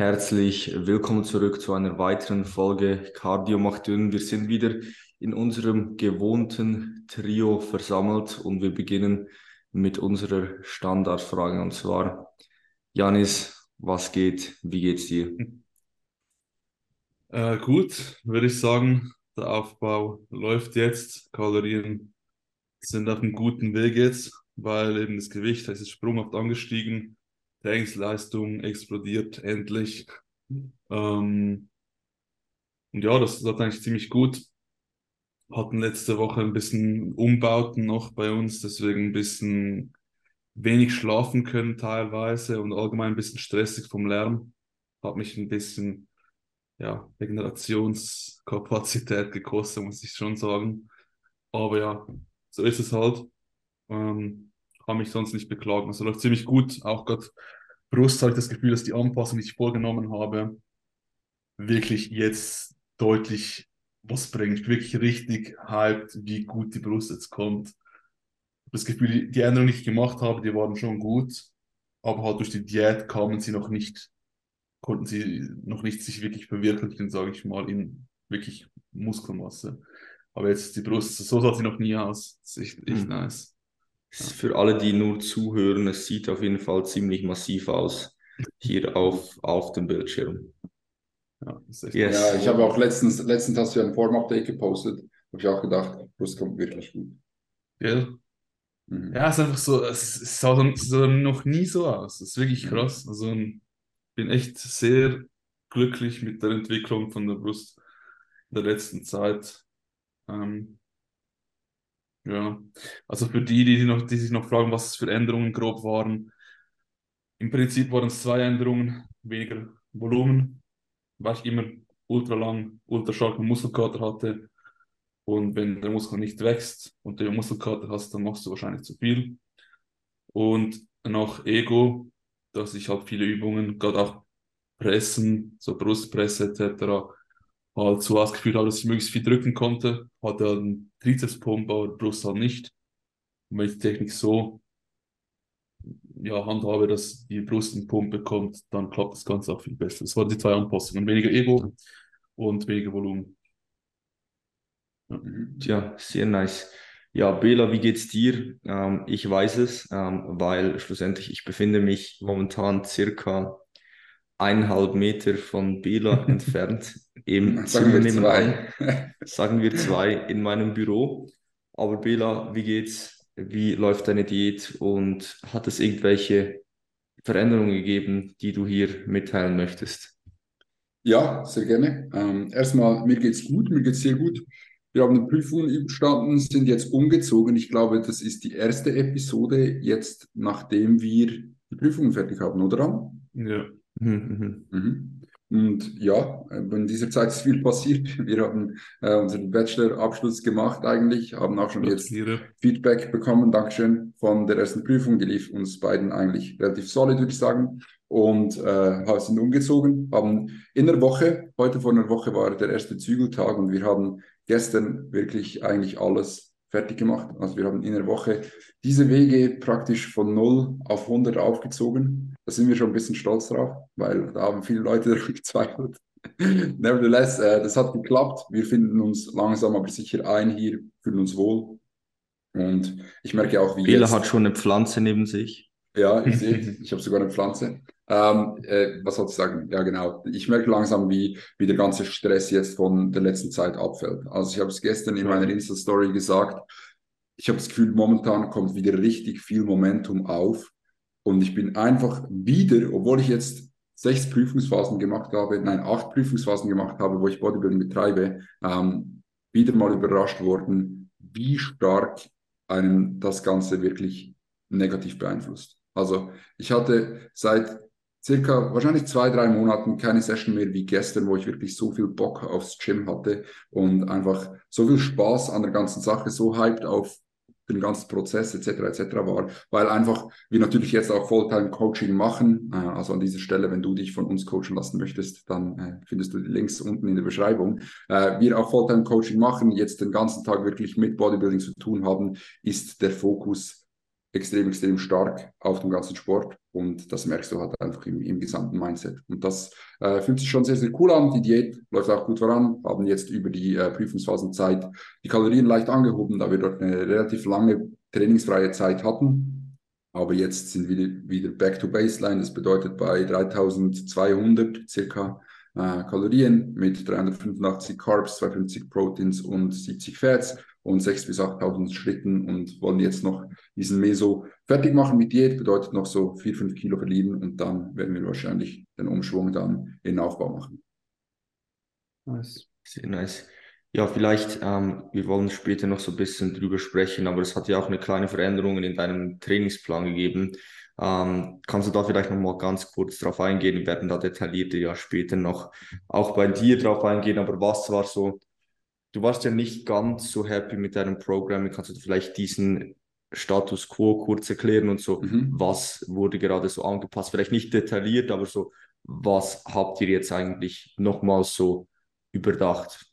Herzlich willkommen zurück zu einer weiteren Folge Cardio macht dünn. Wir sind wieder in unserem gewohnten Trio versammelt und wir beginnen mit unserer Standardfrage und zwar, Janis, was geht? Wie geht's dir? Äh, gut, würde ich sagen, der Aufbau läuft jetzt. Kalorien sind auf einem guten Weg jetzt, weil eben das Gewicht das ist sprunghaft angestiegen. Trainingsleistung explodiert endlich. Ähm, und ja, das läuft eigentlich ziemlich gut. Hatten letzte Woche ein bisschen Umbauten noch bei uns, deswegen ein bisschen wenig schlafen können teilweise und allgemein ein bisschen stressig vom Lärm. Hat mich ein bisschen ja, Regenerationskapazität gekostet, muss ich schon sagen. Aber ja, so ist es halt. Ähm, kann mich sonst nicht beklagen. Also läuft ziemlich gut. Auch gerade Brust habe ich das Gefühl, dass die Anpassung, die ich vorgenommen habe, wirklich jetzt deutlich was bringt. Wirklich richtig hyped, wie gut die Brust jetzt kommt. Das Gefühl, die Änderungen, die ich gemacht habe, die waren schon gut, aber halt durch die Diät kamen sie noch nicht, konnten sie noch nicht sich wirklich verwirklichen, sage ich mal, in wirklich Muskelmasse. Aber jetzt die Brust, so sah sie noch nie aus. Das ist echt, echt mhm. nice. Für alle, die nur zuhören, es sieht auf jeden Fall ziemlich massiv aus hier auf, auf dem Bildschirm. Ja, yes. ja ich habe auch letztens, letztens hast du ein Form-Update gepostet, habe ich auch gedacht, das kommt wirklich gut. Ja. Mhm. Ja, es ist einfach so, es, es sah, dann, sah noch nie so aus. Es ist wirklich mhm. krass. Also ich bin echt sehr glücklich mit der Entwicklung von der Brust in der letzten Zeit. Ähm, ja, also für die, die, noch, die sich noch fragen, was es für Änderungen grob waren. Im Prinzip waren es zwei Änderungen, weniger Volumen, weil ich immer ultra lang, ultra starken Muskelkater hatte. Und wenn der Muskel nicht wächst und du Muskelkater hast, dann machst du wahrscheinlich zu viel. Und noch Ego, dass ich halt viele Übungen, gerade auch Pressen, so Brustpresse etc., halt so ausgeführt habe, dass ich möglichst viel drücken konnte. Hatte einen Trizepspump, aber Brust halt nicht. Und wenn ich die Technik so ja, handhabe, dass die Brust einen Pump bekommt, dann klappt das Ganze auch viel besser. Das waren die zwei Anpassungen. Weniger Ego und weniger Volumen. Ja. Tja, sehr nice. Ja, Bela, wie geht's dir? Ähm, ich weiß es, ähm, weil schlussendlich ich befinde mich momentan circa eineinhalb Meter von Bela entfernt im Zimmer nebenan. Sagen wir zwei in meinem Büro. Aber Bela, wie geht's? Wie läuft deine Diät und hat es irgendwelche Veränderungen gegeben, die du hier mitteilen möchtest? Ja, sehr gerne. Ähm, erstmal, mir geht's gut, mir geht's sehr gut. Wir haben eine Prüfung überstanden, sind jetzt umgezogen. Ich glaube, das ist die erste Episode jetzt, nachdem wir die Prüfung fertig haben, oder? Ja. Mhm, mhm. Mhm. Und ja, in dieser Zeit ist viel passiert. Wir haben äh, unseren Bachelor-Abschluss gemacht eigentlich, haben auch schon jetzt Feedback bekommen, Dankeschön, von der ersten Prüfung. Die lief uns beiden eigentlich relativ solid, würde ich sagen. Und äh, sind umgezogen, haben in der Woche, heute vor einer Woche war der erste Zügeltag und wir haben gestern wirklich eigentlich alles fertig gemacht. Also wir haben in der Woche diese Wege praktisch von 0 auf 100 aufgezogen. Da sind wir schon ein bisschen stolz drauf, weil da haben viele Leute daran gezweifelt. Nevertheless, äh, das hat geklappt. Wir finden uns langsam aber sicher ein hier, fühlen uns wohl. Und ich merke auch, wie Bela hat schon eine Pflanze neben sich. Ja, ihr seht, ich habe sogar eine Pflanze. Ähm, äh, was soll ich sagen? Ja, genau. Ich merke langsam, wie, wie der ganze Stress jetzt von der letzten Zeit abfällt. Also ich habe es gestern in meiner Insta-Story gesagt. Ich habe das Gefühl, momentan kommt wieder richtig viel Momentum auf. Und ich bin einfach wieder, obwohl ich jetzt sechs Prüfungsphasen gemacht habe, nein, acht Prüfungsphasen gemacht habe, wo ich Bodybuilding betreibe, ähm, wieder mal überrascht worden, wie stark einem das Ganze wirklich negativ beeinflusst. Also ich hatte seit circa wahrscheinlich zwei, drei Monaten keine Session mehr wie gestern, wo ich wirklich so viel Bock aufs Gym hatte und einfach so viel Spaß an der ganzen Sache, so hyped auf den ganzen Prozess etc. etc. war, weil einfach wir natürlich jetzt auch Fulltime-Coaching machen. Äh, also an dieser Stelle, wenn du dich von uns coachen lassen möchtest, dann äh, findest du die Links unten in der Beschreibung. Äh, wir auch Fulltime-Coaching machen, jetzt den ganzen Tag wirklich mit Bodybuilding zu tun haben, ist der Fokus extrem, extrem stark auf dem ganzen Sport. Und das merkst du halt einfach im, im gesamten Mindset. Und das äh, fühlt sich schon sehr, sehr cool an. Die Diät läuft auch gut voran. Haben jetzt über die äh, Prüfungsphasenzeit die Kalorien leicht angehoben, da wir dort eine relativ lange trainingsfreie Zeit hatten. Aber jetzt sind wir wieder back to baseline. Das bedeutet bei 3200 circa äh, Kalorien mit 385 Carbs, 250 Proteins und 70 Fats und 6.000 bis 8.000 Schritten und wollen jetzt noch diesen Meso fertig machen mit Diät, bedeutet noch so 4, 5 Kilo verlieren und dann werden wir wahrscheinlich den Umschwung dann in den Aufbau machen. Nice. Sehr nice. Ja, vielleicht, ähm, wir wollen später noch so ein bisschen drüber sprechen, aber es hat ja auch eine kleine Veränderung in deinem Trainingsplan gegeben. Ähm, kannst du da vielleicht noch mal ganz kurz drauf eingehen? Wir werden da detaillierter ja später noch auch bei dir drauf eingehen, aber was war so, du warst ja nicht ganz so happy mit deinem Programm. Kannst du vielleicht diesen Status quo kurz erklären und so, mhm. was wurde gerade so angepasst? Vielleicht nicht detailliert, aber so, was habt ihr jetzt eigentlich nochmal so überdacht?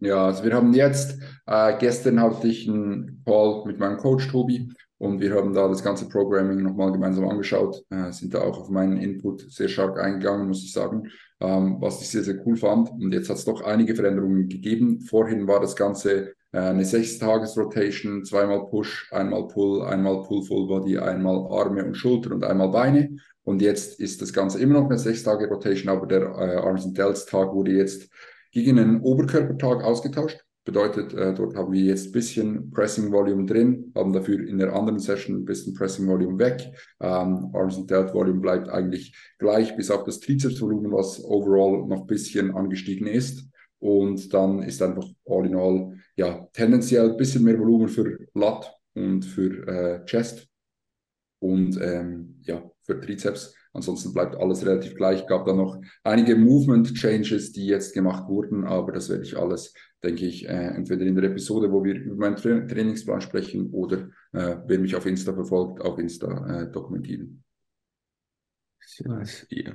Ja, also wir haben jetzt, äh, gestern hatte ich einen Call mit meinem Coach Tobi und wir haben da das ganze Programming nochmal gemeinsam angeschaut, äh, sind da auch auf meinen Input sehr stark eingegangen, muss ich sagen, ähm, was ich sehr, sehr cool fand. Und jetzt hat es doch einige Veränderungen gegeben. Vorhin war das Ganze eine Sechs-Tages-Rotation, zweimal Push, einmal Pull, einmal Pull Full Body, einmal Arme und Schulter und einmal Beine. Und jetzt ist das Ganze immer noch eine Sechs-Tage-Rotation, aber der äh, Arms and Delts Tag wurde jetzt gegen einen Oberkörpertag ausgetauscht. Bedeutet, äh, dort haben wir jetzt ein bisschen Pressing Volume drin, haben dafür in der anderen Session ein bisschen Pressing Volume weg. Ähm, Arms and Delt Volume bleibt eigentlich gleich, bis auf das Trizeps Volumen, was overall noch ein bisschen angestiegen ist. Und dann ist einfach all in all, ja, tendenziell ein bisschen mehr Volumen für Lat und für äh, Chest und ähm, ja, für Trizeps. Ansonsten bleibt alles relativ gleich. Gab da noch einige Movement Changes, die jetzt gemacht wurden, aber das werde ich alles, denke ich, äh, entweder in der Episode, wo wir über meinen Tra Trainingsplan sprechen oder äh, wer mich auf Insta verfolgt, auf Insta äh, dokumentieren. Ja.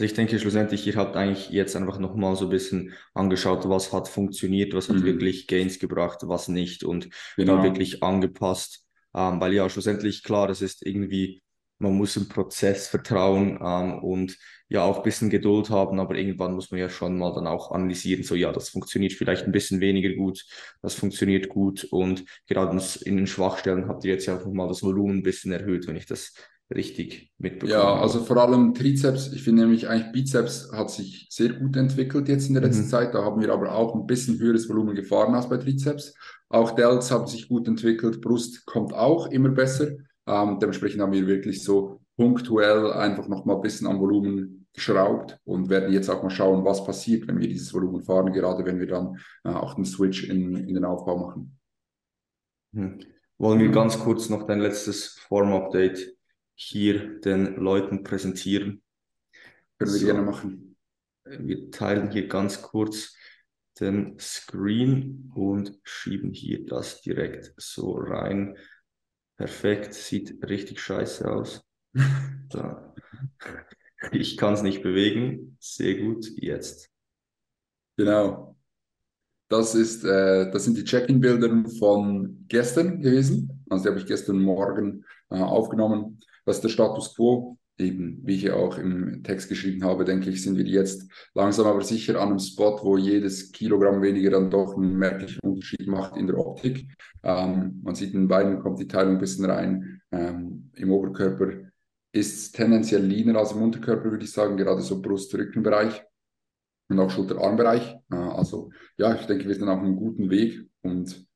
Also ich denke schlussendlich, ihr habt eigentlich jetzt einfach nochmal so ein bisschen angeschaut, was hat funktioniert, was hat mhm. wirklich Gains gebracht, was nicht und genau. dann wirklich angepasst. Ähm, weil ja schlussendlich klar, das ist irgendwie man muss im Prozess vertrauen ähm, und ja auch ein bisschen Geduld haben, aber irgendwann muss man ja schon mal dann auch analysieren, so ja, das funktioniert vielleicht ein bisschen weniger gut, das funktioniert gut und gerade in den Schwachstellen habt ihr jetzt ja einfach mal das Volumen ein bisschen erhöht, wenn ich das richtig mitbekomme. Ja, also vor allem Trizeps, ich finde nämlich eigentlich Bizeps hat sich sehr gut entwickelt jetzt in der letzten mhm. Zeit, da haben wir aber auch ein bisschen höheres Volumen gefahren als bei Trizeps. Auch Delts haben sich gut entwickelt, Brust kommt auch immer besser. Ähm, dementsprechend haben wir wirklich so punktuell einfach nochmal ein bisschen am Volumen geschraubt und werden jetzt auch mal schauen, was passiert, wenn wir dieses Volumen fahren, gerade wenn wir dann äh, auch den Switch in, in den Aufbau machen. Hm. Wollen wir ganz kurz noch dein letztes Form-Update hier den Leuten präsentieren? Können wir so. gerne machen. Wir teilen hier ganz kurz den Screen und schieben hier das direkt so rein. Perfekt, sieht richtig scheiße aus. so. Ich kann es nicht bewegen. Sehr gut, jetzt. Genau. Das, ist, äh, das sind die Check-in-Bilder von gestern gewesen. Also die habe ich gestern Morgen äh, aufgenommen. Ist der Status quo eben, wie ich auch im Text geschrieben habe, denke ich, sind wir jetzt langsam aber sicher an einem Spot, wo jedes Kilogramm weniger dann doch einen merklichen Unterschied macht in der Optik. Ähm, man sieht in den Beinen kommt die Teilung ein bisschen rein. Ähm, Im Oberkörper ist es tendenziell leaner als im Unterkörper, würde ich sagen, gerade so Brust-Rückenbereich und auch Schulter-Armbereich. Äh, also ja, ich denke, wir sind auf einem guten Weg und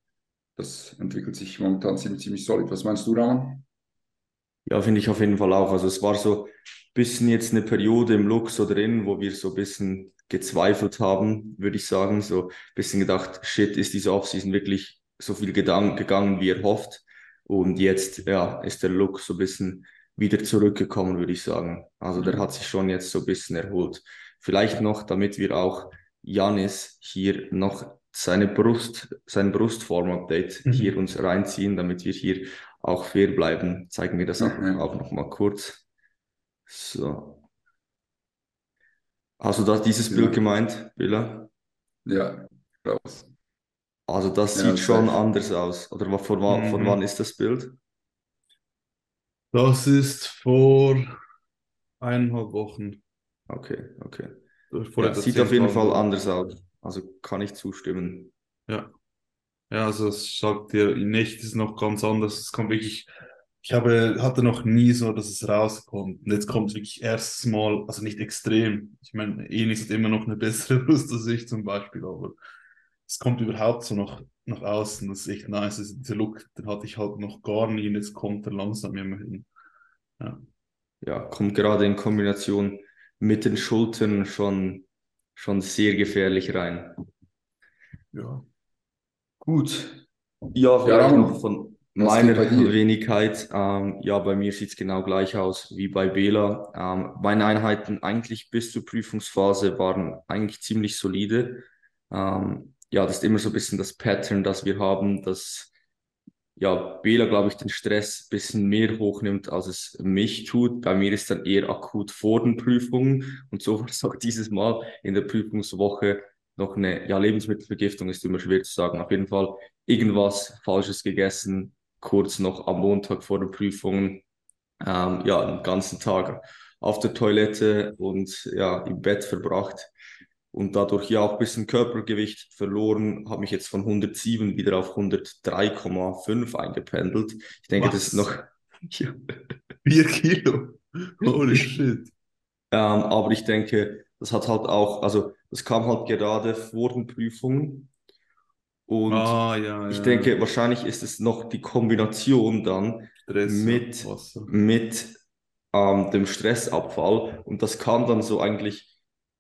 das entwickelt sich momentan ziemlich, ziemlich solid. Was meinst du, Rahman? Ja, finde ich auf jeden Fall auch. Also es war so ein bisschen jetzt eine Periode im Look so drin, wo wir so ein bisschen gezweifelt haben, würde ich sagen. So ein bisschen gedacht, shit, ist diese Offseason wirklich so viel gegangen, wie er hofft. Und jetzt, ja, ist der Look so ein bisschen wieder zurückgekommen, würde ich sagen. Also der hat sich schon jetzt so ein bisschen erholt. Vielleicht noch, damit wir auch Janis hier noch seine Brust, sein Brustform-Update mhm. hier uns reinziehen, damit wir hier auch fair bleiben, zeigen wir das auch, mhm. auch noch mal kurz. So. Hast du da dieses ja. Bild gemeint, Billa? Ja, raus. Also das ja, sieht schon echt. anders aus. Oder von, mhm. von wann ist das Bild? Das ist vor eineinhalb Wochen. Okay, okay. Vor Ja, sieht auf jeden. Fall anders aus. Also kann ich zustimmen. Ja. Ja, also ich sag dir, in echt ist noch ganz anders. Es kommt wirklich, ich habe, hatte noch nie so, dass es rauskommt. Und jetzt kommt es wirklich erstes Mal, also nicht extrem. Ich meine, Enis hat immer noch eine bessere Brust als ich zum Beispiel, aber es kommt überhaupt so noch nach außen. Das ist echt nice. Also dieser Look, den hatte ich halt noch gar nie und jetzt kommt er langsam immer hin. Ja. Ja, kommt gerade in Kombination mit den Schultern schon, schon sehr gefährlich rein. Ja. Gut. Ja, Ja, vielleicht Ramon, noch von meiner? Wenigkeit. Ähm, ja, bei mir sieht es genau gleich aus wie bei Bela. Ähm, meine Einheiten eigentlich bis zur Prüfungsphase waren eigentlich ziemlich solide. Ähm, ja, das ist immer so ein bisschen das Pattern, das wir haben, dass ja, Bela, glaube ich, den Stress ein bisschen mehr hochnimmt, als es mich tut. Bei mir ist dann eher akut vor den Prüfungen. Und so war es auch dieses Mal in der Prüfungswoche noch eine, ja, Lebensmittelvergiftung ist immer schwer zu sagen. Auf jeden Fall irgendwas Falsches gegessen, kurz noch am Montag vor den Prüfungen. Ähm, ja, den ganzen Tag auf der Toilette und ja, im Bett verbracht und dadurch ja auch ein bisschen Körpergewicht verloren, habe mich jetzt von 107 wieder auf 103,5 eingependelt. Ich denke, das ist Was? noch, ja, Vier Kilo. Holy shit. ähm, aber ich denke, das hat halt auch, also das kam halt gerade vor den Prüfungen und Ah, ja, ich ja, denke, wahrscheinlich ist es noch die Kombination dann Stress, mit, Wasser. mit ähm, dem Stressabfall und das kam dann so eigentlich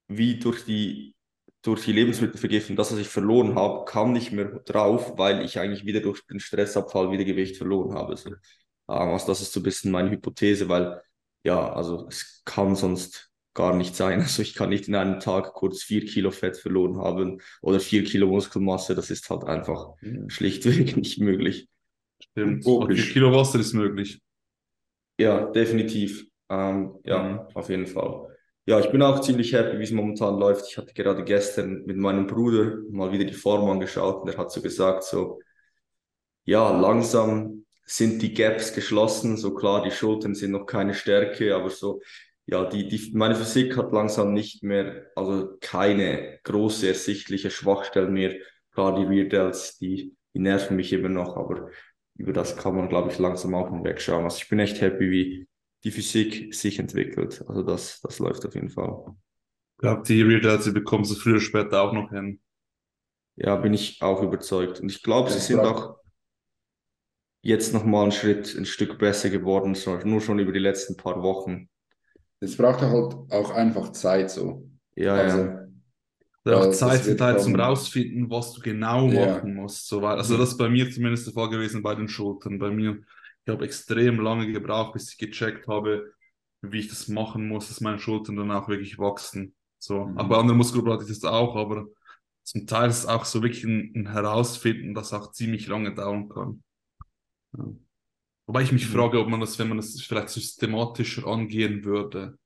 wie durch die, durch die Lebensmittelvergiftung, das, was ich verloren habe, kam nicht mehr drauf, weil ich eigentlich wieder durch den Stressabfall wieder Gewicht verloren habe. So. Ähm, also das ist so ein bisschen meine Hypothese, weil ja, also es kann sonst gar nicht sein. Also ich kann nicht in einem Tag kurz vier Kilo Fett verloren haben oder vier Kilo Muskelmasse. Das ist halt einfach schlichtweg nicht möglich. stimmt. Ab vier. Kilo Wasser ist möglich. Ja, definitiv. Ähm, ja, Mhm. auf jeden Fall. Ja, ich bin auch ziemlich happy, wie es momentan läuft. Ich hatte gerade gestern mit meinem Bruder mal wieder die Form angeschaut und er hat so gesagt, so, ja, langsam sind die Gaps geschlossen. So klar, die Schultern sind noch keine Stärke, aber so, ja, die, die, meine Physik hat langsam nicht mehr, also keine große ersichtliche Schwachstellen mehr. Klar, die Rear Delts, die, die nerven mich immer noch, aber über das kann man, glaube ich, langsam auch hinwegschauen. Also ich bin echt happy, wie die Physik sich entwickelt. Also das, das läuft auf jeden Fall. Ich glaube, die Rear Delts, die bekommst du früher oder später auch noch hin. Ja, bin ich auch überzeugt. Und ich glaube, sie sind auch jetzt nochmal einen Schritt, ein Stück besser geworden, so, nur schon über die letzten paar Wochen. Es braucht halt auch einfach Zeit so. Ja, Also, ja. Ja, auch äh, Zeit zum wird Teil zum rausfinden, was du genau Ja. machen musst. So weit. Also das ist bei mir zumindest der Fall gewesen bei den Schultern. Bei mir, ich habe extrem lange gebraucht, bis ich gecheckt habe, wie ich das machen muss, dass meine Schultern dann auch wirklich wachsen. So. Mhm. Aber bei anderen Muskelgruppen hatte ich das auch, aber zum Teil ist es auch so wirklich ein, ein Herausfinden, das auch ziemlich lange dauern kann. Ja. Wobei ich mich Mhm. frage, ob man das, wenn man das vielleicht systematischer angehen würde,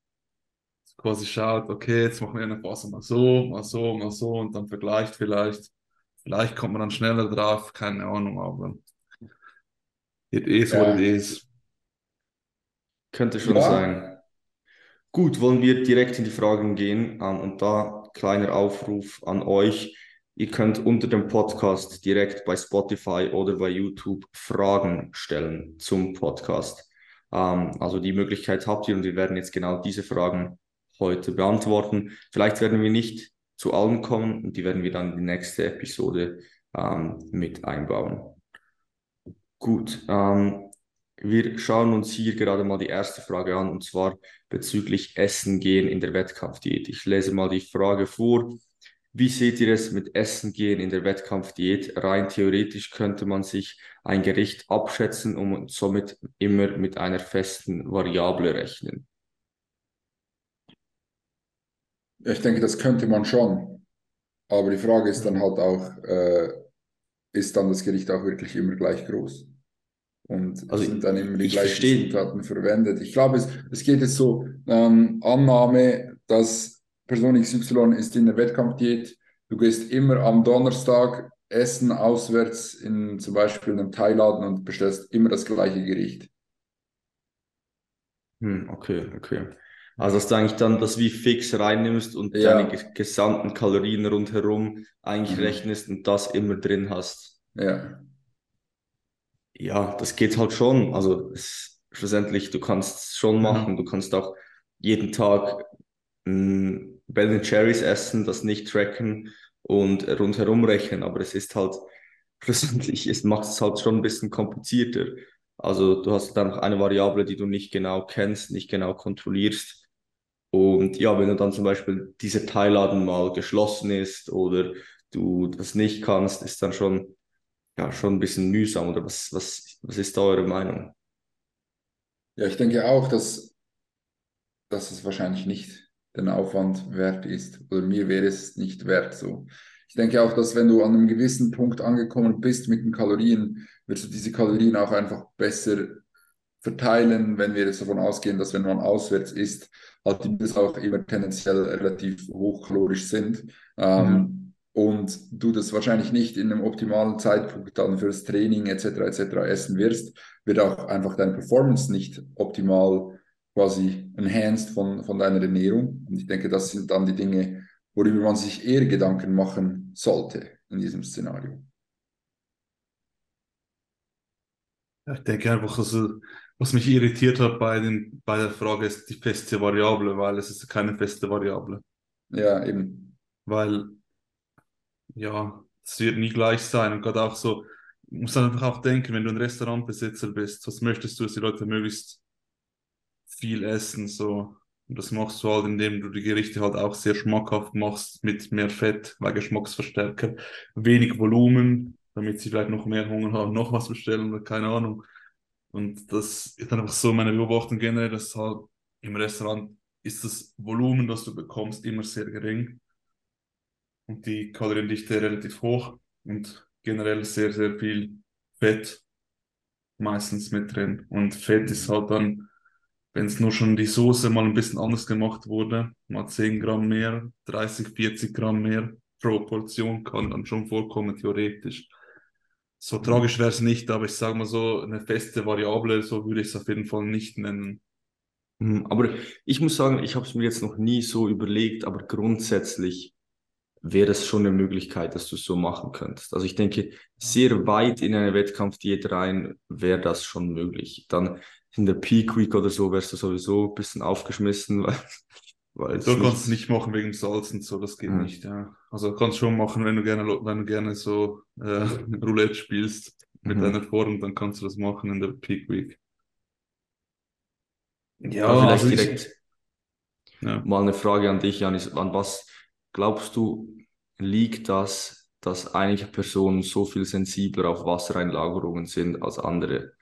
quasi schaut, okay, jetzt machen wir eine Phase mal so, mal so, mal so und dann vergleicht vielleicht. Vielleicht kommt man dann schneller drauf, keine Ahnung, aber it is what it Ja. is. Könnte schon Ja. sein. Gut, wollen wir direkt in die Fragen gehen. Ähm, und da kleiner Aufruf an euch. Ihr könnt unter dem Podcast direkt bei Spotify oder bei YouTube Fragen stellen zum Podcast. Ähm, also die Möglichkeit habt ihr und wir werden jetzt genau diese Fragen heute beantworten. Vielleicht werden wir nicht zu allen kommen und die werden wir dann in die nächste Episode ähm, mit einbauen. Gut, ähm, wir schauen uns hier gerade mal die erste Frage an und zwar bezüglich Essen gehen in der Wettkampfdiät. Ich lese mal die Frage vor. Wie seht ihr es mit Essen gehen in der Wettkampfdiät? Rein theoretisch könnte man sich ein Gericht abschätzen und somit immer mit einer festen Variable rechnen. Ich denke, das könnte man schon. Aber die Frage ist dann halt auch, äh, ist dann das Gericht auch wirklich immer gleich groß? Und Also sind dann immer die ich gleichen verstehe- Zutaten verwendet? Ich glaube, es, es geht jetzt so, ähm, Annahme, dass Person XY ist in der Wettkampfdiät, du gehst immer am Donnerstag essen auswärts in zum Beispiel einem Thailaden und bestellst immer das gleiche Gericht. Hm, okay, okay. Also, dass du eigentlich dann das wie fix reinnimmst und Ja. deine gesamten Kalorien rundherum eigentlich Mhm. rechnest und das immer drin hast. Ja. Ja, das geht halt schon. Also es, schlussendlich, du kannst es schon Ja. machen. Du kannst auch jeden Tag mh, Ben Cherries essen, das nicht tracken und rundherum rechnen. Aber es ist halt, schlussendlich, macht es halt schon ein bisschen komplizierter. Also du hast dann noch eine Variable, die du nicht genau kennst, nicht genau kontrollierst. Und ja, wenn du dann zum Beispiel dieser Teilladen mal geschlossen ist oder du das nicht kannst, ist dann schon, ja, schon ein bisschen mühsam. Oder was, was, was ist da eure Meinung? Ja, ich denke auch, dass, dass es wahrscheinlich nicht den Aufwand wert ist. Oder mir wäre es nicht wert so. Ich denke auch, dass wenn du an einem gewissen Punkt angekommen bist mit den Kalorien, wirst du diese Kalorien auch einfach besser verteilen, wenn wir jetzt davon ausgehen, dass wenn man auswärts isst, halt die Meals auch immer tendenziell relativ hochkalorisch sind. Ähm, und du das wahrscheinlich nicht in einem optimalen Zeitpunkt dann fürs Training etc. etc. essen wirst, wird auch einfach deine Performance nicht optimal quasi enhanced von, von deiner Ernährung. Und ich denke, das sind dann die Dinge, worüber man sich eher Gedanken machen sollte in diesem Szenario. Ich denke einfach, also, was mich irritiert hat bei, den, bei der Frage ist die feste Variable, weil es ist keine feste Variable. Ja, eben. Weil, ja, es wird nie gleich sein. Und gerade auch so, dann einfach auch denken, wenn du ein Restaurantbesitzer bist, was möchtest du, dass die Leute möglichst viel essen, so. Und das machst du halt, indem du die Gerichte halt auch sehr schmackhaft machst, mit mehr Fett, weil Geschmacksverstärker, wenig Volumen, damit sie vielleicht noch mehr Hunger haben, noch was bestellen oder keine Ahnung. Und das ist einfach so meine Beobachtung generell, dass halt im Restaurant ist das Volumen, das du bekommst, immer sehr gering und die Kaloriendichte relativ hoch und generell sehr, sehr viel Fett meistens mit drin. Und Fett ist halt dann, wenn es nur schon die Soße mal ein bisschen anders gemacht wurde, mal 10 Gramm mehr, 30, 40 Gramm mehr pro Portion kann dann schon vorkommen, theoretisch. So tragisch wäre es nicht, aber ich sage mal so, eine feste Variable, so würde ich es auf jeden Fall nicht nennen. Hm, Aber ich muss sagen, ich habe es mir jetzt noch nie so überlegt, aber grundsätzlich wäre es schon eine Möglichkeit, dass du es so machen könntest. Also ich denke, sehr weit in eine Wettkampfdiät rein wäre das schon möglich. Dann in der Peak Week oder so wärst du sowieso ein bisschen aufgeschmissen, weil, weil Du kannst nicht- es nicht machen wegen Salz und so, das geht Ja. nicht, ja. Also kannst schon machen, wenn du gerne, wenn du gerne so äh, Roulette spielst mit Mhm. deiner Form, dann kannst du das machen in der Peak Week. Ja, Aber vielleicht also ich- direkt Ja. mal eine Frage an dich, Janis. An was glaubst du, liegt das, dass einige Personen so viel sensibler auf Wassereinlagerungen sind als andere?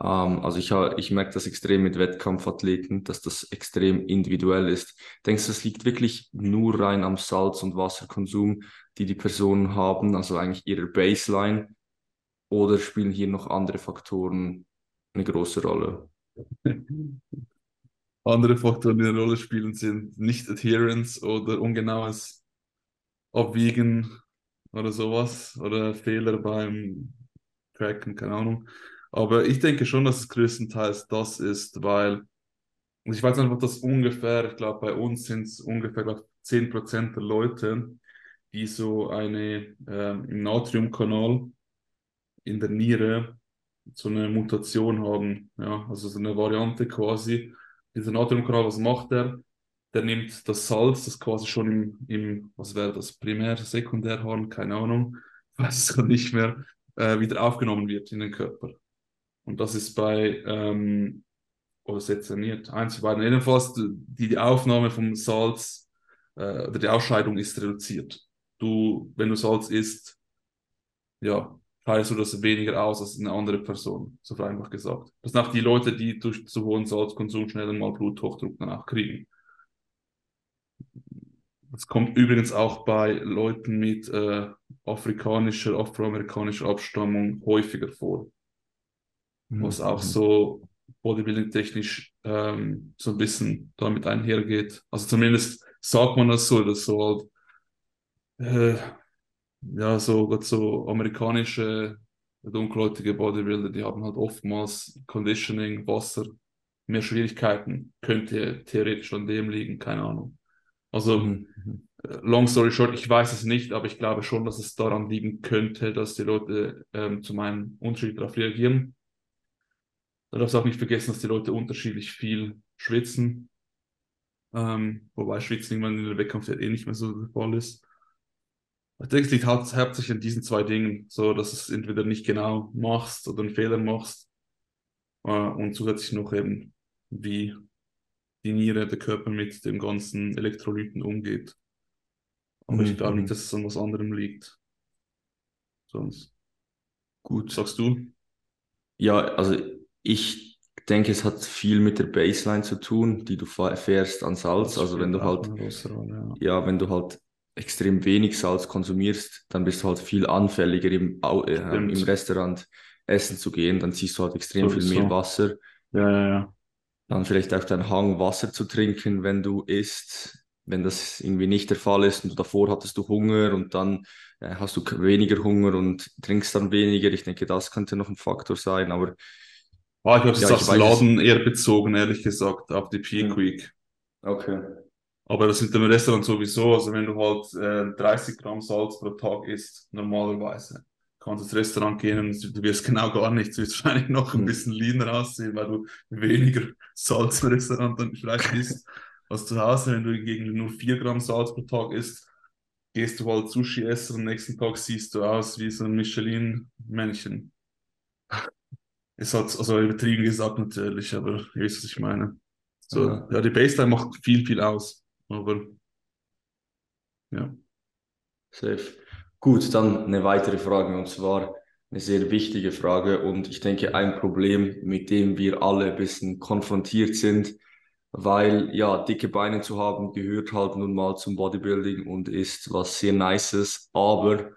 Ähm, also ich, ich merke das extrem mit Wettkampfathleten, dass das extrem individuell ist. Denkst du, es liegt wirklich nur rein am Salz- und Wasserkonsum, die die Personen haben, also eigentlich ihre Baseline? Oder spielen hier noch andere Faktoren eine große Rolle? Andere Faktoren, die eine Rolle spielen, sind Nicht-Adherence oder ungenaues Abwiegen oder sowas oder Fehler beim Tracken, keine Ahnung. Aber ich denke schon, dass es größtenteils das ist, weil ich weiß einfach, dass ungefähr, ich glaube, bei uns sind es ungefähr glaub, 10% der Leute, die so eine ähm, im Natriumkanal in der Niere so eine Mutation haben, ja, also so eine Variante quasi. Dieser Natriumkanal, was macht der? Der nimmt das Salz, das quasi schon im, im was wäre das, Primär-, Sekundärhorn, keine Ahnung, weiß es gerade nicht mehr, äh, wieder aufgenommen wird in den Körper. Und das ist bei, ähm, oder sezerniert, eins, beiden, jedenfalls die, die Aufnahme vom Salz, äh, oder die Ausscheidung ist reduziert. Du, wenn du Salz isst, ja, scheidest du das weniger aus als eine andere Person, so vereinfacht gesagt. Das sind auch die Leute, die durch zu hohen Salzkonsum schneller mal Bluthochdruck dann auch kriegen. Das kommt übrigens auch bei Leuten mit äh, afrikanischer, afroamerikanischer Abstammung häufiger vor, was auch so bodybuilding-technisch ähm, so ein bisschen damit einhergeht. Also zumindest sagt man das so, dass so halt, äh, ja, so, gerade so amerikanische dunkelhäutige Bodybuilder, die haben halt oftmals Conditioning, Wasser mehr Schwierigkeiten könnte theoretisch an dem liegen, keine Ahnung. Also, mhm. Äh, long story short, ich weiß es nicht, aber ich glaube schon, dass es daran liegen könnte, dass die Leute ähm, zu meinem Unterschied darauf reagieren. Du darfst auch nicht vergessen, dass die Leute unterschiedlich viel schwitzen. Ähm, wobei Schwitzen irgendwann in der Wettkampfzeit eh nicht mehr so der Fall ist. Ich denke, es liegt hauptsächlich an diesen zwei Dingen, so dass es entweder nicht genau machst oder einen Fehler machst äh, und zusätzlich noch eben, wie die Niere, der Körper mit dem ganzen Elektrolyten umgeht. Aber mhm. ich glaube nicht, dass es an was anderem liegt. Sonst. Gut. Sagst du? Ja, also ich denke, es hat viel mit der Baseline zu tun, die du fährst an Salz. Also wenn du halt, Rolle, ja. ja. wenn du halt extrem wenig Salz konsumierst, dann bist du halt viel anfälliger im, äh, im Restaurant essen zu gehen. Dann ziehst du halt extrem so viel mehr. Wasser. Ja, ja, ja. Dann vielleicht auch deinen Hang, Wasser zu trinken, wenn du isst. Wenn das irgendwie nicht der Fall ist und du davor hattest du Hunger und dann äh, hast du weniger Hunger und trinkst dann weniger. Ich denke, das könnte noch ein Faktor sein, aber Oh, ich habe es ja, aufs Laden eher bezogen, ehrlich gesagt, auf die Peak. Week. Okay. Aber das sind im Restaurant sowieso, also wenn du halt äh, 30 Gramm Salz pro Tag isst, normalerweise, kannst du ins Restaurant gehen und du wirst genau gar nichts, du wirst wahrscheinlich noch ein hm. bisschen leaner aussehen, weil du weniger Salz im Restaurant dann vielleicht isst als zu Hause. Wenn du gegen nur 4 Gramm Salz pro Tag isst, gehst du halt Sushi essen und am nächsten Tag siehst du aus wie so ein Michelin-Männchen. Ist halt, also übertrieben gesagt natürlich, aber ihr wisst, was ich meine. So, ja. ja, die Baseline macht viel, viel aus. Aber ja. Safe. Gut, dann eine weitere Frage und zwar eine sehr wichtige Frage und ich denke ein Problem, mit dem wir alle ein bisschen konfrontiert sind, weil ja, dicke Beine zu haben gehört halt nun mal zum Bodybuilding und ist was sehr Nices, aber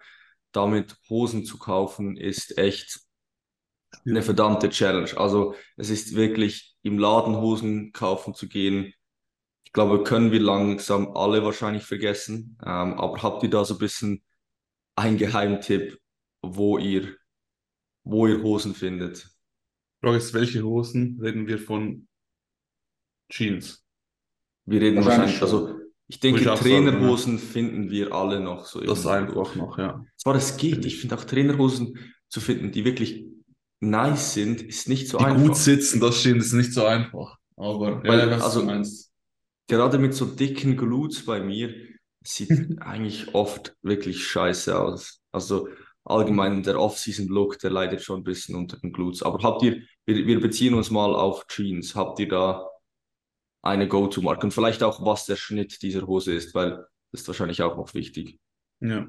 damit Hosen zu kaufen ist echt eine verdammte Challenge. Also es ist wirklich im Laden Hosen kaufen zu gehen. Ich glaube, können wir langsam alle wahrscheinlich vergessen. Ähm, aber habt ihr da so ein bisschen einen Geheimtipp, wo ihr, wo ihr Hosen findet? Frage ist, welche Hosen reden wir von Jeans? Wir reden wahrscheinlich, wahrscheinlich also ich denke, ich Trainerhosen sagen, ja. finden wir alle noch so. Das einfach noch, ja. Zwar es geht, ich finde auch Trainerhosen zu finden, die wirklich nice sind, ist nicht so die einfach. gut sitzen, das stimmt, ist nicht so einfach. Aber Weil, ja, was also, du meinst. Gerade mit so dicken Glutes bei mir sieht eigentlich oft wirklich scheiße aus. Also allgemein der Off-Season-Look, der leidet schon ein bisschen unter den Glutes. Aber habt ihr, wir, wir beziehen uns mal auf Jeans, habt ihr da eine Go-To-Marke und vielleicht auch, was der Schnitt dieser Hose ist, weil das ist wahrscheinlich auch noch wichtig. Ja.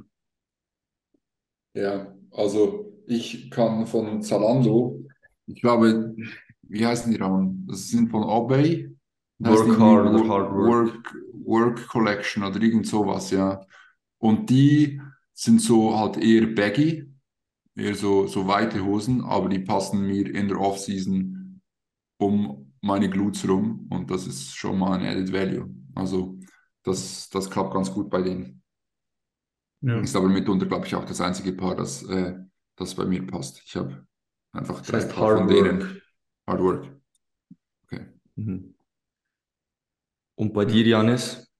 Ja, also ich kann von Zalando, ich glaube, wie heißen die Rahmen? Das sind von Obey. Work Hard oder Hard Work. Work. Work Collection oder irgend sowas, ja. Und die sind so halt eher baggy, eher so, so weite Hosen, aber die passen mir in der Off-Season um meine Glutes rum und das ist schon mal ein Added Value. Also das, das klappt ganz gut bei denen. Ja. Ist aber mitunter, glaube ich, auch das einzige Paar, das äh, das bei mir passt. Ich habe einfach drei das Paar von denen. Hard Work. Okay. Mhm. Und bei dir, Janis?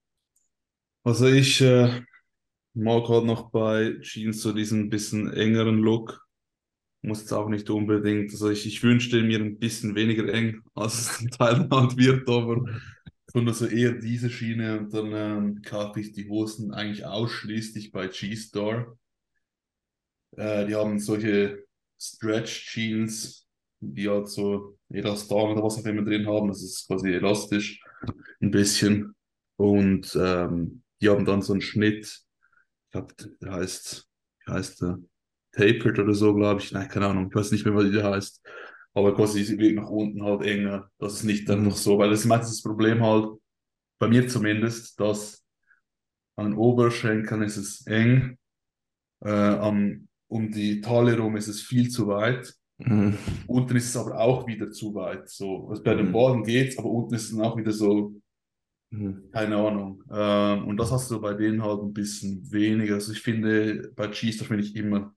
Also ich äh, mag halt noch bei Jeans so diesen bisschen engeren Look. Muss jetzt auch nicht unbedingt, also ich, ich wünschte mir ein bisschen weniger eng, als es zum Teil halt wird, aber sondern so eher diese Schiene und dann ähm, kaufe ich die Hosen eigentlich ausschließlich bei G-Store. Äh, die haben solche Stretch Jeans, die halt so Elastan oder was auch immer drin haben. Das ist quasi elastisch ein bisschen. Und ähm, die haben dann so einen Schnitt. Ich glaube, der heißt, wie heißt der? Tapered oder so, glaube ich. Nein, keine Ahnung. Ich weiß nicht mehr, wie der heißt. Aber quasi wird nach unten halt enger. Das ist nicht einfach so, weil das ist meistens das Problem halt, bei mir zumindest, dass an Oberschenkeln ist es eng, äh, am um die Taille rum ist es viel zu weit. Mhm. Unten ist es aber auch wieder zu weit. So, also bei mhm. den Ballen geht's, aber unten ist es dann auch wieder so, mhm. keine Ahnung. Ähm, und das hast du bei denen halt ein bisschen weniger. Also ich finde, bei Cheese finde ich immer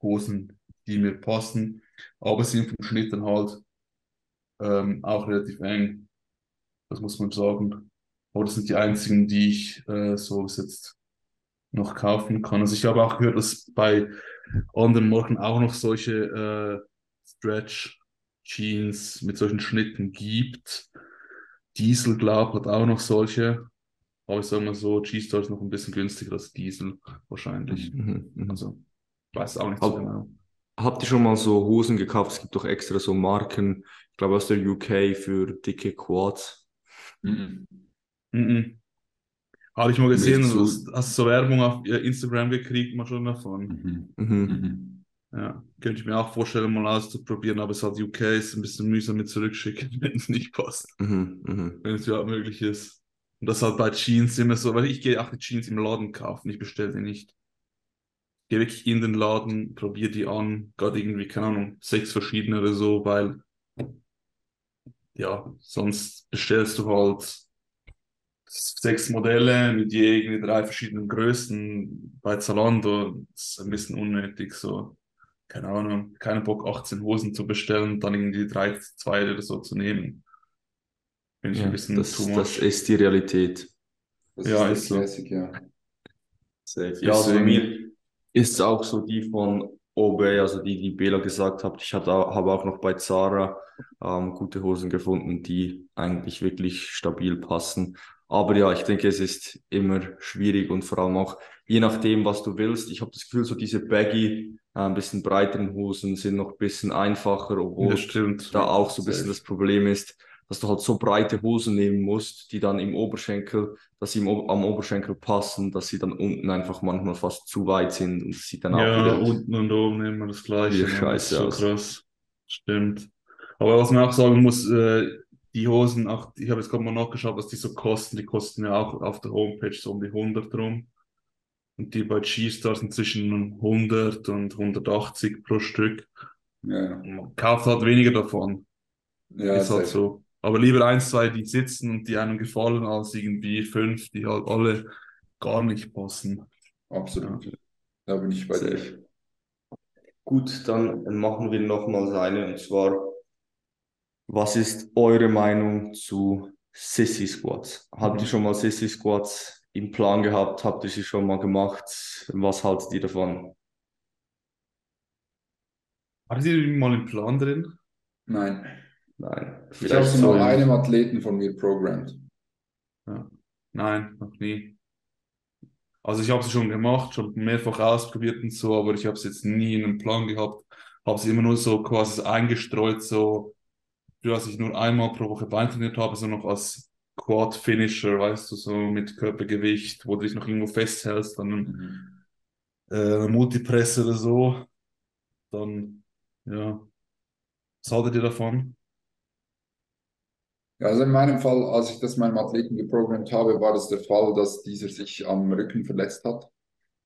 Hosen, die mir passen, aber sind vom Schnitt dann halt ähm, auch relativ eng. Das muss man sagen. Aber das sind die einzigen, die ich äh, so bis jetzt noch kaufen kann. Also ich habe auch gehört, dass bei anderen Marken auch noch solche äh, Stretch Jeans mit solchen Schnitten gibt. Diesel, glaube hat auch noch solche. Aber ich sage mal so, G-Star ist noch ein bisschen günstiger als Diesel wahrscheinlich. Mhm, mhm. also, ich weiß auch nicht so genau. Habt ihr schon mal so Hosen gekauft? Es gibt doch extra so Marken, ich glaube aus der UK für dicke Quads. Mhm. Mhm. Habe ich mal gesehen, so. hast, du so Werbung auf Instagram gekriegt, mal schon davon. Mhm. Mhm. mhm. Ja, könnte ich mir auch vorstellen, mal auszuprobieren, aber es hat UK ist ein bisschen mühsam mit zurückschicken, wenn es nicht passt. Mhm, mh. Wenn es überhaupt möglich ist. Und das halt bei Jeans immer so, weil ich gehe auch die Jeans im Laden kaufen, ich bestelle die nicht. Ich gehe wirklich in den Laden, probiere die an, gerade irgendwie, keine Ahnung, sechs verschiedene oder so, weil ja, sonst bestellst du halt sechs Modelle mit je irgendwie drei verschiedenen Größen bei Zalando. Das ist ein bisschen unnötig so keine Ahnung, keinen Bock, 18 Hosen zu bestellen und dann irgendwie drei, zwei oder so zu nehmen. Bin ich ja, ein bisschen das, too much. das ist die Realität. Das ja, ist, ist so. Classic, ja. Safe. Ja, also bei mir ist es auch so die von Obey, also die, die Bela gesagt hat. Ich habe auch noch bei Zara ähm, gute Hosen gefunden, die eigentlich wirklich stabil passen. Aber ja, ich denke, es ist immer schwierig und vor allem auch je nachdem, was du willst. Ich habe das Gefühl, so diese baggy, äh, ein bisschen breiteren Hosen sind noch ein bisschen einfacher, obwohl da auch so ein bisschen das Problem ist, dass du halt so breite Hosen nehmen musst, die dann im Oberschenkel, dass sie im, am Oberschenkel passen, dass sie dann unten einfach manchmal fast zu weit sind und sieht dann ja, auch wieder unten und oben immer das gleiche. Scheiße so aus. krass. Stimmt. Aber was man auch sagen muss, äh, die Hosen, auch, ich habe jetzt gerade mal nachgeschaut, was die so kosten. Die kosten ja auch auf der Homepage so um die 100 rum. Und die bei G-Star sind zwischen 100 und 180 pro Stück. Ja. Man kauft halt weniger davon. Ja, ist halt so. Aber lieber eins, zwei, die sitzen und die einem gefallen, als irgendwie fünf, die halt alle gar nicht passen. Absolut. Ja. Da bin ich bei dir. Gut, dann machen wir nochmals eine und zwar was ist eure Meinung zu Sissy Squats? Habt ihr schon mal Sissy Squats im Plan gehabt? Habt ihr sie schon mal gemacht? Was haltet ihr davon? Hattet ihr mal im Plan drin? Nein. Nein. Ich habe sie mal einem Athleten von mir programmt. Ja. Nein, noch nie. Also ich habe sie schon gemacht, schon mehrfach ausprobiert und so, aber ich habe es jetzt nie in einem Plan gehabt. Habe sie immer nur so quasi eingestreut, so dass ich nur einmal pro Woche Bein trainiert habe, so noch als Quad-Finisher, weißt du, so mit Körpergewicht, wo du dich noch irgendwo festhältst, dann mhm. äh, Multipresse oder so. Dann, ja. Was haltet ihr davon? Ja, also in meinem Fall, als ich das meinem Athleten geprogrammt habe, war das der Fall, dass dieser sich am Rücken verletzt hat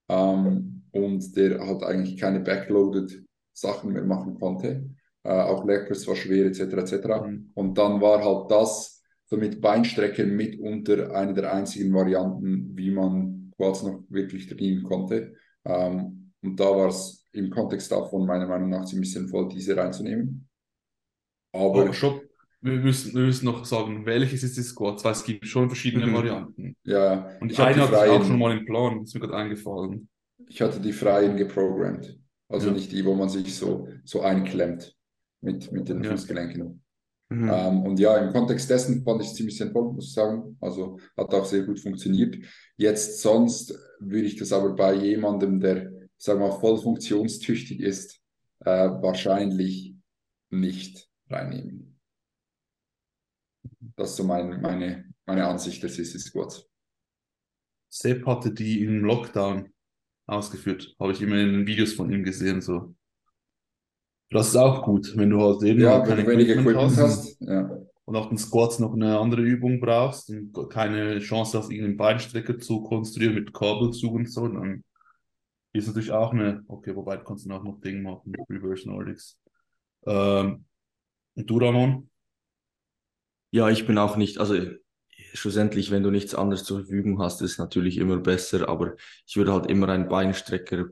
ähm, und der halt eigentlich keine backloaded Sachen mehr machen konnte äh, auch Lecker's war schwer etc. etc. Mhm. Und dann war halt das so mit Beinstrecke mitunter eine der einzigen Varianten, wie man Quads noch wirklich trainieren konnte. Ähm, und da war es im Kontext davon meiner Meinung nach ziemlich sinnvoll, diese reinzunehmen. Aber oh, schon, wir, müssen, wir müssen noch sagen, welches ist die Squats, weil es gibt schon verschiedene mhm. Varianten. Ja. Und ich eine hatte ich auch schon mal im Plan, ist mir gerade eingefallen. Ich hatte die freien geprogrammt. Also ja. nicht die, wo man sich so, so einklemmt mit, mit den ja. Fußgelenken. Mhm. Ähm, und ja, im Kontext dessen fand ich es ziemlich sinnvoll, muss ich sagen. Also hat auch sehr gut funktioniert. Jetzt sonst würde ich das aber bei jemandem, der, sagen wir mal, voll funktionstüchtig ist, äh, wahrscheinlich nicht reinnehmen. Das ist so mein, meine, meine Ansicht des Sissy Squats. Sepp hatte die im Lockdown ausgeführt. Habe ich immer in den Videos von ihm gesehen. So. Das ist auch gut, wenn du halt eben ja, halt keine wenig Equipment, hast, ja. und auf den Squats noch eine andere Übung brauchst und keine Chance hast, irgendeinen Beinstrecker zu konstruieren mit Kabelzug und so, dann ist natürlich auch eine, okay, wobei du kannst dann auch noch Ding machen mit Reverse Nordics. Ähm, und du, Ramon? Ja, ich bin auch nicht, also schlussendlich, wenn du nichts anderes zur Verfügung hast, ist natürlich immer besser, aber ich würde halt immer einen Beinstrecker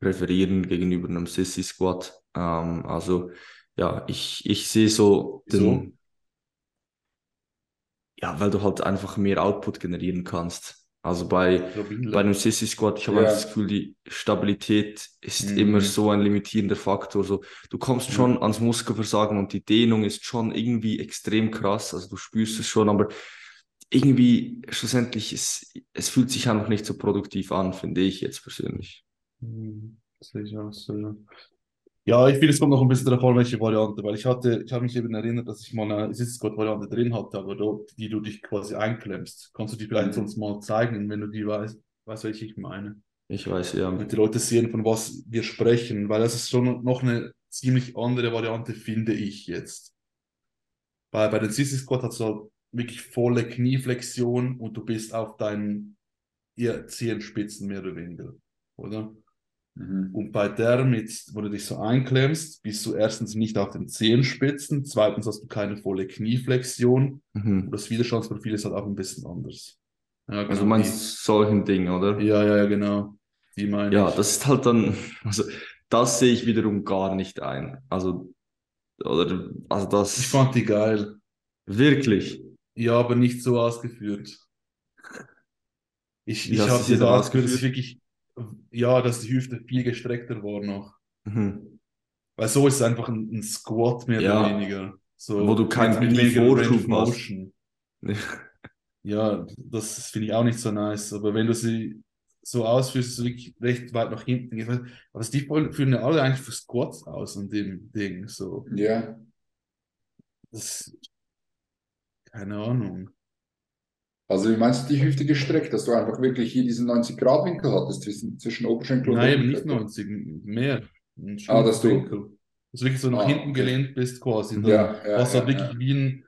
präferieren gegenüber einem Sissy Squat. Ähm, also ja, ich, ich sehe so Wieso? den, ja, weil du halt einfach mehr Output generieren kannst. Also bei, bei einem Sissy Squad, ich habe Ja. das Gefühl, die Stabilität ist Mhm. immer so ein limitierender Faktor. So, du kommst Ja. schon ans Muskelversagen und die Dehnung ist schon irgendwie extrem krass. Also du spürst es schon, aber irgendwie schlussendlich ist, es fühlt sich einfach nicht so produktiv an, finde ich jetzt persönlich. Hm, Das sehe ich auch so, ja. Ich finde, es kommt noch ein bisschen darauf an, welche Variante, weil ich hatte, ich habe mich eben erinnert, dass ich mal eine Assist Squad Variante drin hatte, aber dort, die du dich quasi einklemmst. Kannst du die vielleicht Mhm. sonst mal zeigen, wenn du die weißt, weißt, welche ich meine? Ich weiß, ja. Damit die Leute sehen, von was wir sprechen, weil das ist schon noch eine ziemlich andere Variante, finde ich jetzt. Weil bei den Sissy Squad hast du halt wirklich volle Knieflexion und du bist auf deinen eher Zehenspitzen mehr oder weniger, oder? Mhm. Und bei der mit, wo du dich so einklemmst, bist du erstens nicht auf den Zehenspitzen, zweitens hast du keine volle Knieflexion Mhm. und das Widerstandsprofil ist halt auch ein bisschen anders. Ja, Also genau, du meinst solchen Dingen, oder? ja, ja, ja, genau. Die meine Ja, ich. das ist halt dann, also das sehe ich wiederum gar nicht ein. Also, oder, also das Ich fand die geil. wirklich. Ja, aber nicht so ausgeführt. Ich, ich habe du sie dir dann da ausgeführt, dass ich ausgeführt? wirklich, ja, dass die Hüfte viel gestreckter war noch. Mhm. Weil so ist es einfach ein, ein Squat mehr Ja. oder weniger. So Wo du keinen hast. Motion. Ja, das finde ich auch nicht so nice. Aber wenn du sie so ausführst, wirklich recht weit nach hinten gehst, aber die führen ja alle eigentlich für Squats aus an dem Ding. So, Ja. das, keine Ahnung. Also wie meinst du die Hüfte gestreckt, dass du einfach wirklich hier diesen 90-Grad-Winkel hattest zwischen, zwischen Oberschenkel und Nein, eben nicht Unterschenkel? 90, mehr. Ein Ah, dass du-. Dass du wirklich so nach Ah, hinten okay. gelehnt bist quasi. Ja, ja, hast du halt ja, wirklich wie, ein,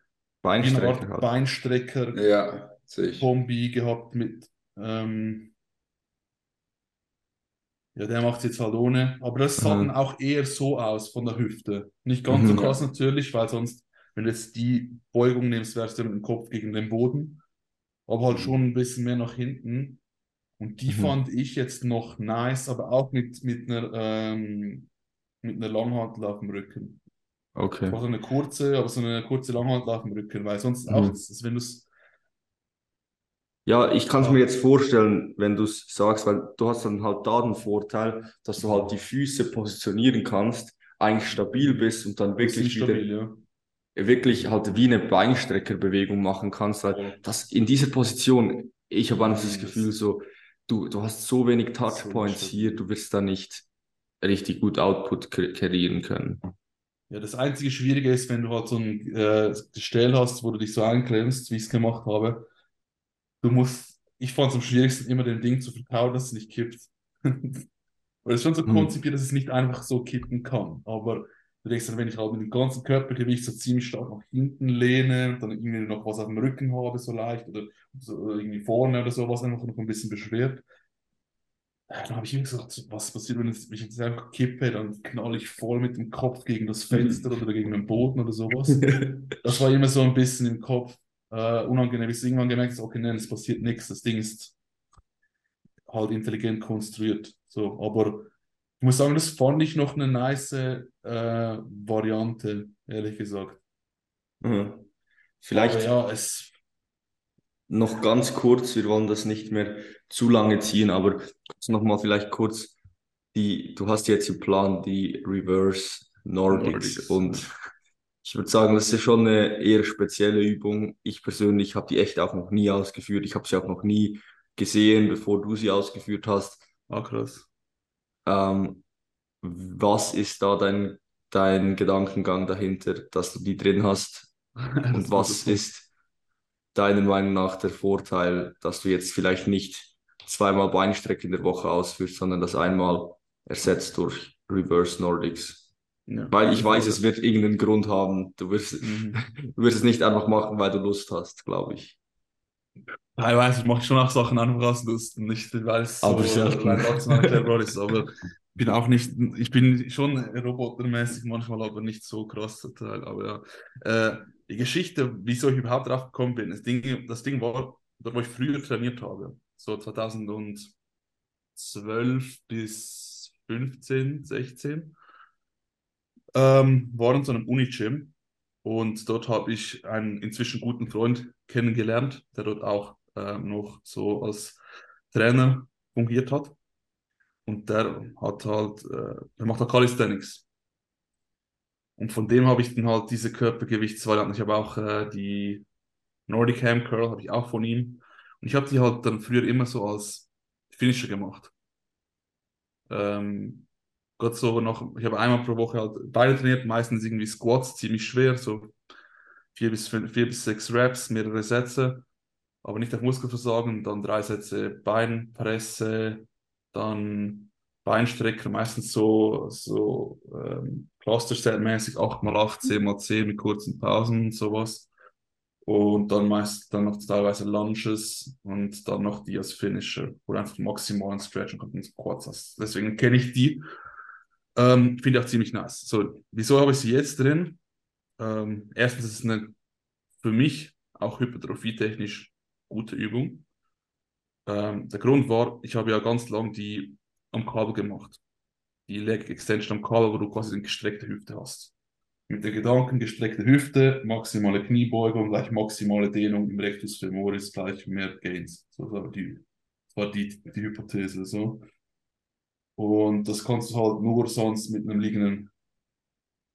wie eine Beinstrecker halt. Beinstrecker Ja, sehe ich. Kombi gehabt mit, ähm, ja, der macht es jetzt halt ohne, aber das sah Mhm. dann auch eher so aus von der Hüfte. Nicht ganz so Mhm. krass natürlich, weil sonst, wenn du jetzt die Beugung nimmst, wärst du mit dem Kopf gegen den Boden, aber halt Mhm. schon ein bisschen mehr nach hinten. Und die Mhm. fand ich jetzt noch nice, aber auch mit, mit einer, ähm, mit einer Langhantel auf dem Rücken. Okay. War so eine kurze, aber so eine kurze Langhantel auf dem Rücken, weil sonst Mhm. auch, wenn du es Ja, ich kann es mir jetzt vorstellen, wenn du es sagst, weil du hast dann halt da den Vorteil, dass du halt die Füße positionieren kannst, eigentlich stabil bist und dann wirklich wieder stabil, ja. Wirklich halt wie eine Beinstreckerbewegung machen kannst, weil das in dieser Position, ich habe einfach das Gefühl so, du, du hast so wenig Touchpoints hier, du wirst da nicht richtig gut Output kre- kreieren können. Ja, das einzige Schwierige ist, wenn du halt so ein äh, Gestell hast, wo du dich so einklemmst, wie ich es gemacht habe. Du musst, ich fand es am schwierigsten, immer dem Ding zu vertrauen, dass es nicht kippt. Weil es schon so Hm. konzipiert, dass es nicht einfach so kippen kann. Aber du denkst dann, wenn ich halt mit dem ganzen Körpergewicht so ziemlich stark nach hinten lehne und dann irgendwie noch was auf dem Rücken habe, so leicht, oder so oder irgendwie vorne oder sowas, einfach noch ein bisschen beschwert. Äh, Dann habe ich immer gesagt, was passiert, wenn ich jetzt einfach kippe, dann knall ich voll mit dem Kopf gegen das Fenster oder gegen den Boden oder sowas. Das war immer so ein bisschen im Kopf äh, unangenehm, ich irgendwann gemerkt habe, okay, nein, es passiert nichts, das Ding ist halt intelligent konstruiert. So, aber muss sagen, das fand ich noch eine nice äh, Variante, ehrlich gesagt. Mhm. Vielleicht Aber ja, es, noch ganz kurz, wir wollen das nicht mehr zu lange ziehen, aber nochmal vielleicht kurz, die, du hast jetzt im Plan die Reverse Nordics Nordics. und ich würde sagen, das ist schon eine eher spezielle Übung. Ich persönlich habe die echt auch noch nie ausgeführt. Ich habe sie auch noch nie gesehen, bevor du sie ausgeführt hast. ah, krass. Ähm, was ist da dein, dein Gedankengang dahinter, dass du die drin hast? Und was ist deiner Meinung nach der Vorteil, dass du jetzt vielleicht nicht zweimal Beinstrecke in der Woche ausführst, sondern das einmal ersetzt durch Reverse Nordics? Ja. Weil ich weiß, es wird irgendeinen Grund haben. Du wirst, Mhm. du wirst es nicht einfach machen, weil du Lust hast, glaube ich. Teilweise mache ich schon auch Sachen einfach aus Lust, nicht weil es so Aber rational erklärbar ist, aber ich bin auch nicht, ich bin schon robotermäßig manchmal, aber nicht so krass zum Teil, aber ja. Äh, die Geschichte, wieso ich überhaupt drauf gekommen bin, das Ding, das Ding war, dort wo ich früher trainiert habe, so 2012 bis 15, 16, ähm, war in so einem Uni-Gym und dort habe ich einen inzwischen guten Freund kennengelernt, der dort auch äh, noch so als Trainer fungiert hat. Und der hat halt, äh, der macht halt Calisthenics. Und von dem habe ich dann halt diese Körpergewichtsvarianten. Ich habe auch äh, die Nordic Ham Curl, habe ich auch von ihm. Und ich habe die halt dann früher immer so als Finisher gemacht. Ähm, Gott so noch, ich habe einmal pro Woche halt beide trainiert, meistens irgendwie Squats, ziemlich schwer, so vier bis, fünf, vier bis sechs Reps, mehrere Sätze, aber nicht auf Muskelversagen, dann drei Sätze Beinpresse, dann Beinstrecker, meistens so, so ähm, Cluster-Set-mäßig, 8x8, 10x10 mit kurzen Pausen und sowas. Und dann meist dann noch teilweise Lunges und dann noch die als Finisher, wo du einfach maximalen Stretch und Squats hast. Deswegen kenne ich die. Ähm, Finde ich auch ziemlich nice. So, wieso habe ich sie jetzt drin? Ähm, erstens ist es eine für mich auch hypertrophietechnisch gute Übung. Ähm, der Grund war, ich habe ja ganz lang die am Kabel gemacht. Die Leg Extension am Kabel, wo du quasi eine gestreckte Hüfte hast. Mit der Gedanken gestreckte Hüfte, maximale Kniebeugung gleich maximale Dehnung im Rectus femoris gleich mehr Gains. So war die, das war die, die Hypothese. So. Und das kannst du halt nur sonst mit einem liegenden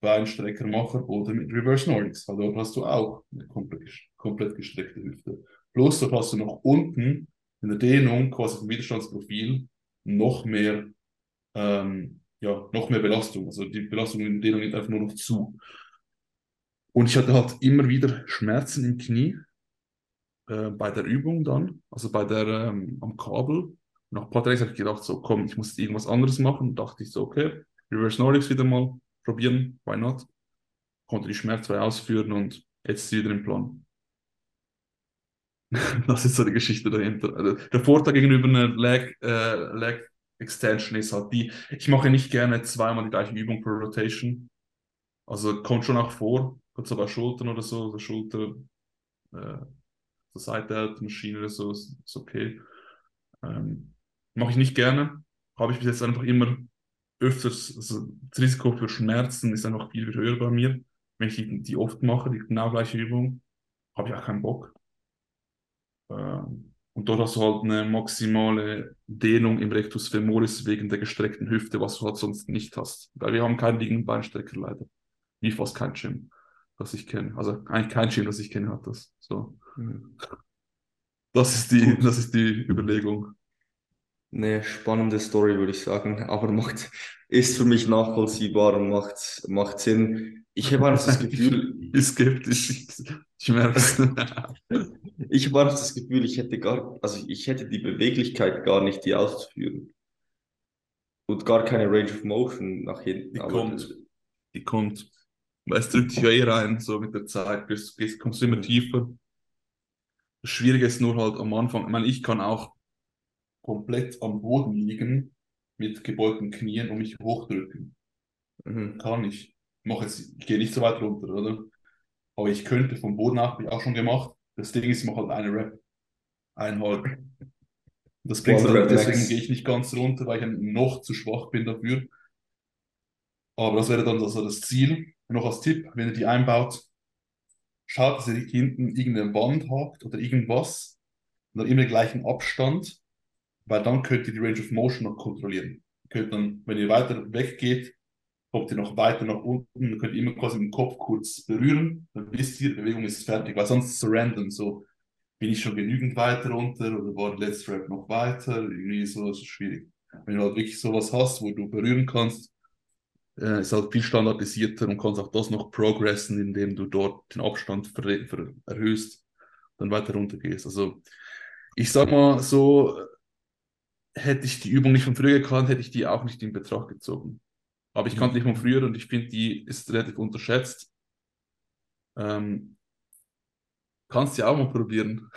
Beinstrecker machen oder mit Reverse Nordics, weil dort hast du auch eine komplett, gestreckte Hüfte. Plus dort hast du noch unten in der Dehnung, quasi vom Widerstandsprofil, noch mehr, ähm, ja, noch mehr Belastung. Also die Belastung in der Dehnung nimmt einfach nur noch zu. Und ich hatte halt immer wieder Schmerzen im Knie äh, bei der Übung dann, also bei der ähm, am Kabel nach ein paar Tagen habe ich gedacht, so komm, ich muss irgendwas anderes machen. Und dachte ich so, okay, Reverse Nordics wieder mal probieren, why not? Konnte die schmerzfrei ausführen und jetzt ist sie wieder im Plan. das ist so die Geschichte dahinter. Also der Vorteil gegenüber einer Leg, äh, Leg Extension ist halt die, ich mache nicht gerne zweimal die gleiche Übung pro Rotation. Also kommt schon auch vor, kurz bei Schultern oder so, oder Schulter, äh, zur Seite Maschine oder so, ist, ist okay. Ähm, Mache ich nicht gerne. Habe ich bis jetzt einfach immer öfters, also das Risiko für Schmerzen ist einfach viel höher bei mir. Wenn ich die, die oft mache, die genau gleiche Übung, habe ich auch keinen Bock. Ähm, und dort hast du halt eine maximale Dehnung im Rectus femoris wegen der gestreckten Hüfte, was du halt sonst nicht hast. Weil wir haben keinen liegenden Beinstrecker leider. Wie fast kein Gym, das ich kenne. Also eigentlich kein Gym, das ich kenne, hat das. So. Mhm. Das ist die, das ist die Überlegung eine spannende Story, würde ich sagen, aber macht, ist für mich nachvollziehbar und macht, macht Sinn. Ich habe einfach das Gefühl. Ist skeptisch, ich merke es. ich habe einfach das Gefühl, ich hätte gar, also ich hätte die Beweglichkeit gar nicht, die auszuführen. Und gar keine Range of Motion nach hinten. Die kommt. Die kommt. Weil es drückt dich ja eh rein, so mit der Zeit. Bis, kommst du immer tiefer. Das Schwierige ist nur halt am Anfang, ich meine, ich kann auch komplett am Boden liegen mit gebeugten Knien und mich hochdrücken. Mhm. Kann ich. Mach jetzt, ich gehe nicht so weit runter, oder? Aber ich könnte vom Boden ab, habe ich auch schon gemacht. Das Ding ist, ich mache halt eine Rap. Einhalb. Das bringt halt, deswegen gehe ich nicht ganz runter, weil ich noch zu schwach bin dafür. Aber das wäre dann also das Ziel. noch als Tipp, wenn ihr die einbaut, schaut, dass ihr hinten irgendeine Wand habt oder irgendwas und dann immer den gleichen Abstand weil dann könnt ihr die Range of Motion noch kontrollieren. Ihr könnt dann, wenn ihr weiter weggeht, kommt ihr noch weiter nach unten, könnt ihr immer quasi dem Kopf kurz berühren, dann wisst ihr, die Bewegung ist fertig, weil sonst ist es so random, so bin ich schon genügend weiter runter oder war der letzte Rap noch weiter, irgendwie so, ist schwierig. Wenn du halt wirklich sowas hast, wo du berühren kannst, äh, ist halt viel standardisierter und kannst auch das noch progressen, indem du dort den Abstand erhöhst, dann weiter runter gehst. Also ich sag mal so, hätte ich die Übung nicht von früher gekannt, hätte ich die auch nicht in Betracht gezogen. Aber ich kannte die von früher und ich finde, die ist relativ unterschätzt. Ähm, kannst du ja auch mal probieren.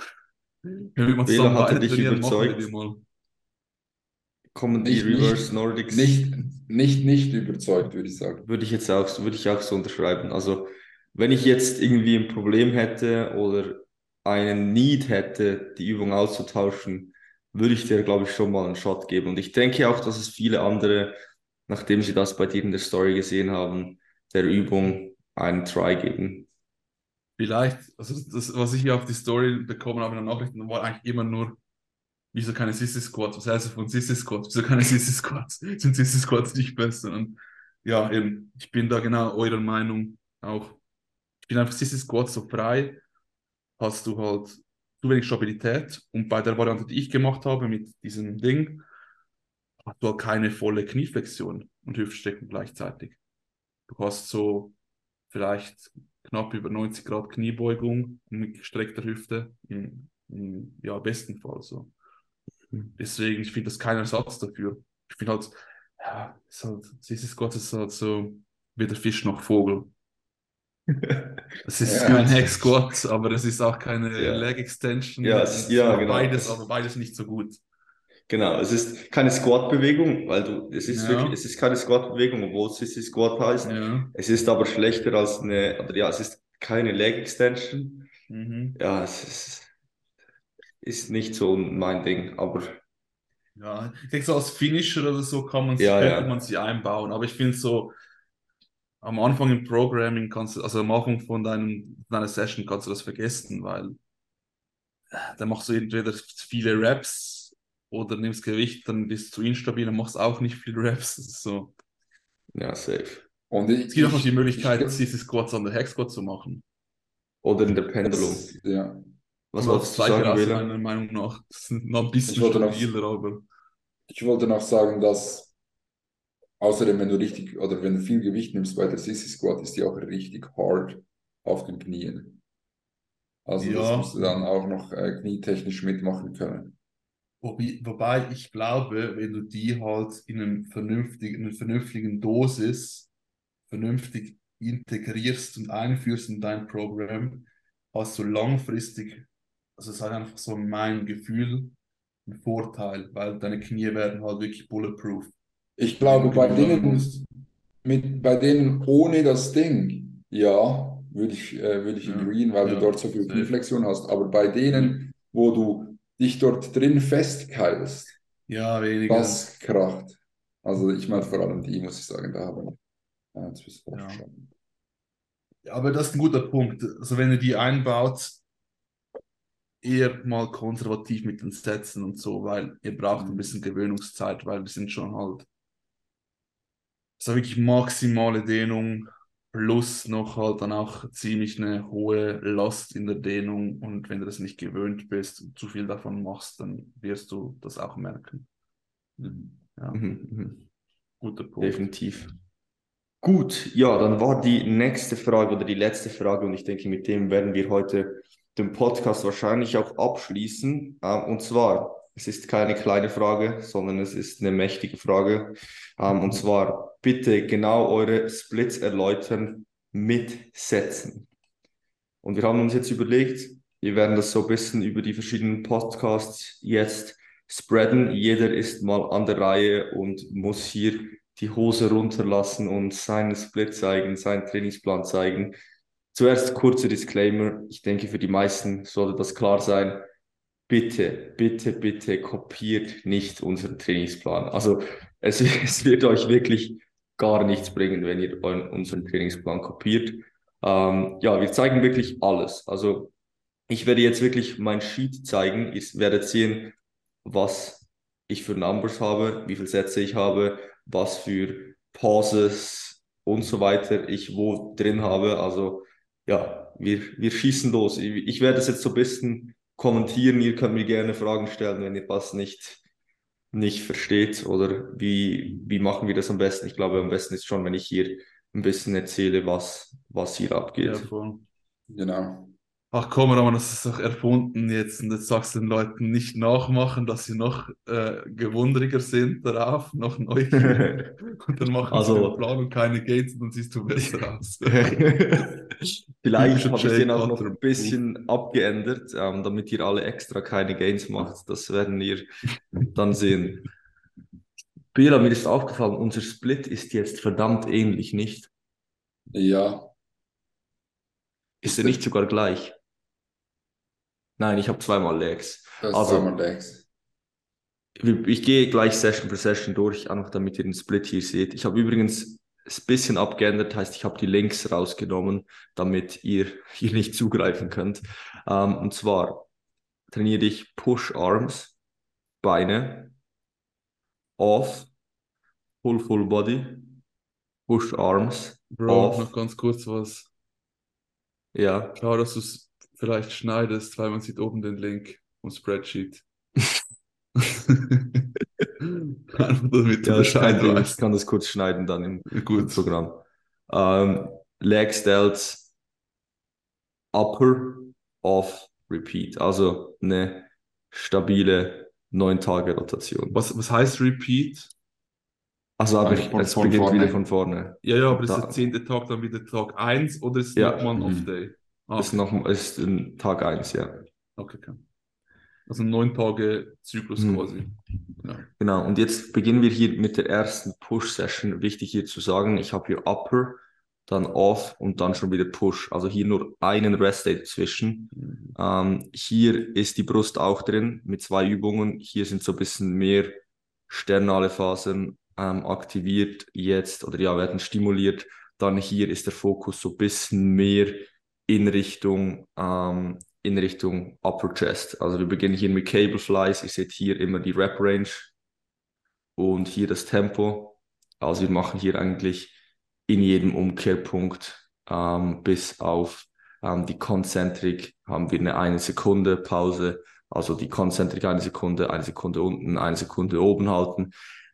Wenn wir mal zusammen hatte dich überzeugt. Kommen die nicht, Reverse nicht, Nordics? Nicht, nicht, nicht überzeugt, würde ich sagen. Würde ich jetzt auch, würde ich auch so unterschreiben. Also, wenn ich jetzt irgendwie ein Problem hätte oder einen Need hätte, die Übung auszutauschen, würde ich dir, glaube ich, schon mal einen Shot geben. Und ich denke auch, dass es viele andere, nachdem sie das bei dir in der Story gesehen haben, der Übung einen Try geben. Vielleicht, also das, was ich hier auf die Story bekommen habe in den Nachrichten, war eigentlich immer nur, wieso keine Sissy Squats? Was heißt das von Sissy Squats? Wieso keine Sissy Squats? Sind Sissy Squats nicht besser? Und ja, eben, ich bin da genau eurer Meinung auch. Ich bin einfach Sissy Squats so frei, hast du halt zu wenig Stabilität und bei der Variante, die ich gemacht habe mit diesem Ding, hast du halt keine volle Knieflexion und Hüftstreckung gleichzeitig. Du hast so vielleicht knapp über 90 Grad Kniebeugung mit gestreckter Hüfte, im, im ja, besten Fall so. Mhm. Deswegen, ich finde das kein Ersatz dafür. Ich finde halt, ja, es ist halt, Gott ist halt so weder Fisch noch Vogel. Es ist ja, kein Hack Squat, aber es ist auch keine ja. Leg Extension. Ja, es, ja genau. Beides, aber beides nicht so gut. Genau, es ist keine Squat-Bewegung, weil du, es ist ja. wirklich, es ist keine Squat-Bewegung, obwohl es Sissy Squat heißt. Ja. Es ist aber schlechter als eine, oder ja, es ist keine Leg Extension. Mhm. Ja, es ist, ist nicht so mein Ding, aber. Ja, ich denke so als Finisher oder so kann man ja, könnte man sie einbauen, aber ich finde so, am Anfang im Programming kannst du, also am Anfang von deinem, deiner Session kannst du das vergessen, weil äh, da machst du entweder viele Raps oder nimmst Gewicht, dann bist du instabil und machst auch nicht viel Reps. So. Ja, safe. Und ich, es gibt auch noch die Möglichkeit, diese Squats an der Squat zu machen. Oder in der Pendulum. ja. Was wolltest du sagen, Wähler? Meiner Meinung nach. Das sind noch ein bisschen stabiler, aber. Ich wollte noch sagen, dass außerdem, wenn du richtig oder wenn du viel Gewicht nimmst bei der Sissy Squat, ist die auch richtig hard auf den Knien. Also ja. das musst du dann auch noch äh, knietechnisch mitmachen können. Wobei, ich glaube, wenn du die halt in, einem vernünftigen, in einer vernünftigen Dosis vernünftig integrierst und einführst in dein Programm, hast du langfristig, also es ist halt einfach so mein Gefühl, ein Vorteil, weil deine Knie werden halt wirklich bulletproof. Ich glaube, bei denen, mit, bei denen ohne das Ding, ja, würde ich, äh, würde ich ja, agreeen, weil ja, du dort so viel Knieflexion hast. Aber bei denen, wo du dich dort drin festkeilst, ja, weniger. das kracht. Also ich meine vor allem die, muss ich sagen, da haben wir jetzt bis ja. schon. Ja, aber das ist ein guter Punkt. Also wenn ihr die einbaut, eher mal konservativ mit den Sätzen und so, weil ihr braucht ein mhm. bisschen Gewöhnungszeit, weil wir sind schon halt so wirklich maximale Dehnung plus noch halt dann auch ziemlich eine hohe Last in der Dehnung und wenn du das nicht gewöhnt bist und zu viel davon machst, dann wirst du das auch merken. Mhm. Ja. Mhm. mhm. Guter Punkt. Definitiv. Gut, ja, dann war die nächste Frage oder die letzte Frage und ich denke, mit dem werden wir heute den Podcast wahrscheinlich auch abschließen. Ähm, und zwar, es ist keine kleine Frage, sondern es ist eine mächtige Frage. Ähm, und zwar, bitte genau eure Splits erläutern mit Sätzen. Und wir haben uns jetzt überlegt, wir werden das so ein bisschen über die verschiedenen Podcasts jetzt spreaden. Jeder ist mal an der Reihe und muss hier die Hose runterlassen und seinen Split zeigen, seinen Trainingsplan zeigen. Zuerst kurzer Disclaimer. Ich denke, für die meisten sollte das klar sein. Bitte, bitte, bitte kopiert nicht unseren Trainingsplan. Also es, es wird euch wirklich gar nichts bringen, wenn ihr unseren Trainingsplan kopiert. Ähm, ja, wir zeigen wirklich alles. Also ich werde jetzt wirklich mein Sheet zeigen. Ihr werdet sehen, was ich für Numbers habe, wie viele Sätze ich habe, was für Pauses und so weiter ich wo drin habe. Also ja, wir, wir schießen los. Ich, ich werde es jetzt so ein bisschen kommentieren. Ihr könnt mir gerne Fragen stellen, wenn ihr was nicht nicht versteht oder wie, wie machen wir das am besten? Ich glaube, am besten ist schon, wenn ich hier ein bisschen erzähle, was, was hier abgeht. Ja. Genau. Ach komm, aber das ist doch erfunden jetzt und jetzt sagst du den Leuten nicht nachmachen, dass sie noch äh, gewundriger sind darauf, noch neugierig und dann machen also, sie den Plan und keine Gates und dann siehst du besser aus. Vielleicht habe ich den auch noch ein bisschen abgeändert, ähm, damit ihr alle extra keine Gains macht. Das werden wir dann sehen. Bela, mir ist aufgefallen, unser Split ist jetzt verdammt ähnlich, nicht? Ja. Ist er nicht sogar gleich? Nein, ich habe zweimal Legs. also, zweimal Legs. Ich, ich gehe gleich Session für Session durch, einfach damit ihr den Split hier seht. Ich habe übrigens ein bisschen abgeändert, heißt, ich habe die Links rausgenommen, damit ihr hier nicht zugreifen könnt. Ähm, und zwar trainiere ich Push Arms, Beine, Off, Full Full Body, Push Arms, Bro, Off. noch ganz kurz was. Ja, Klar, dass du es vielleicht schneidest, weil man sieht oben den Link vom Spreadsheet. Einfach damit du ja, ist kein Bescheid Ding. Ich weißt. kann das kurz schneiden dann im Gut. Programm. Ähm, Leg Delts, Upper, Off, Repeat. Also eine stabile 9-Tage-Rotation. Was, was heißt Repeat? Also aber Also ich, es von beginnt vorne. wieder von vorne. Ja, ja, aber ist Da- der zehnte Tag dann wieder Tag 1 oder ist es Ja. nochmal ein Mhm. Off-Day? Ah, Ist noch ist ein Tag 1, ja. okay, okay. Also neun Tage Zyklus Mhm. quasi. Ja. Genau, und jetzt beginnen wir hier mit der ersten Push-Session. Wichtig hier zu sagen, ich habe hier Upper, dann Off und dann schon wieder Push. Also hier nur einen Rest-Day dazwischen. Mhm. Ähm, hier ist die Brust auch drin mit zwei Übungen. Hier sind so ein bisschen mehr sternale Phasen ähm, aktiviert jetzt oder ja, werden stimuliert. Dann hier ist der Fokus so ein bisschen mehr in Richtung, ähm, in Richtung Upper Chest. Also wir beginnen hier mit Cable Flies. Ihr seht hier immer die Rep Range und hier das Tempo. Also wir machen hier eigentlich in jedem Umkehrpunkt ähm, bis auf ähm, die Konzentrik haben wir eine eine Sekunde Pause. Also die Konzentrik eine Sekunde, eine Sekunde unten, eine Sekunde oben halten.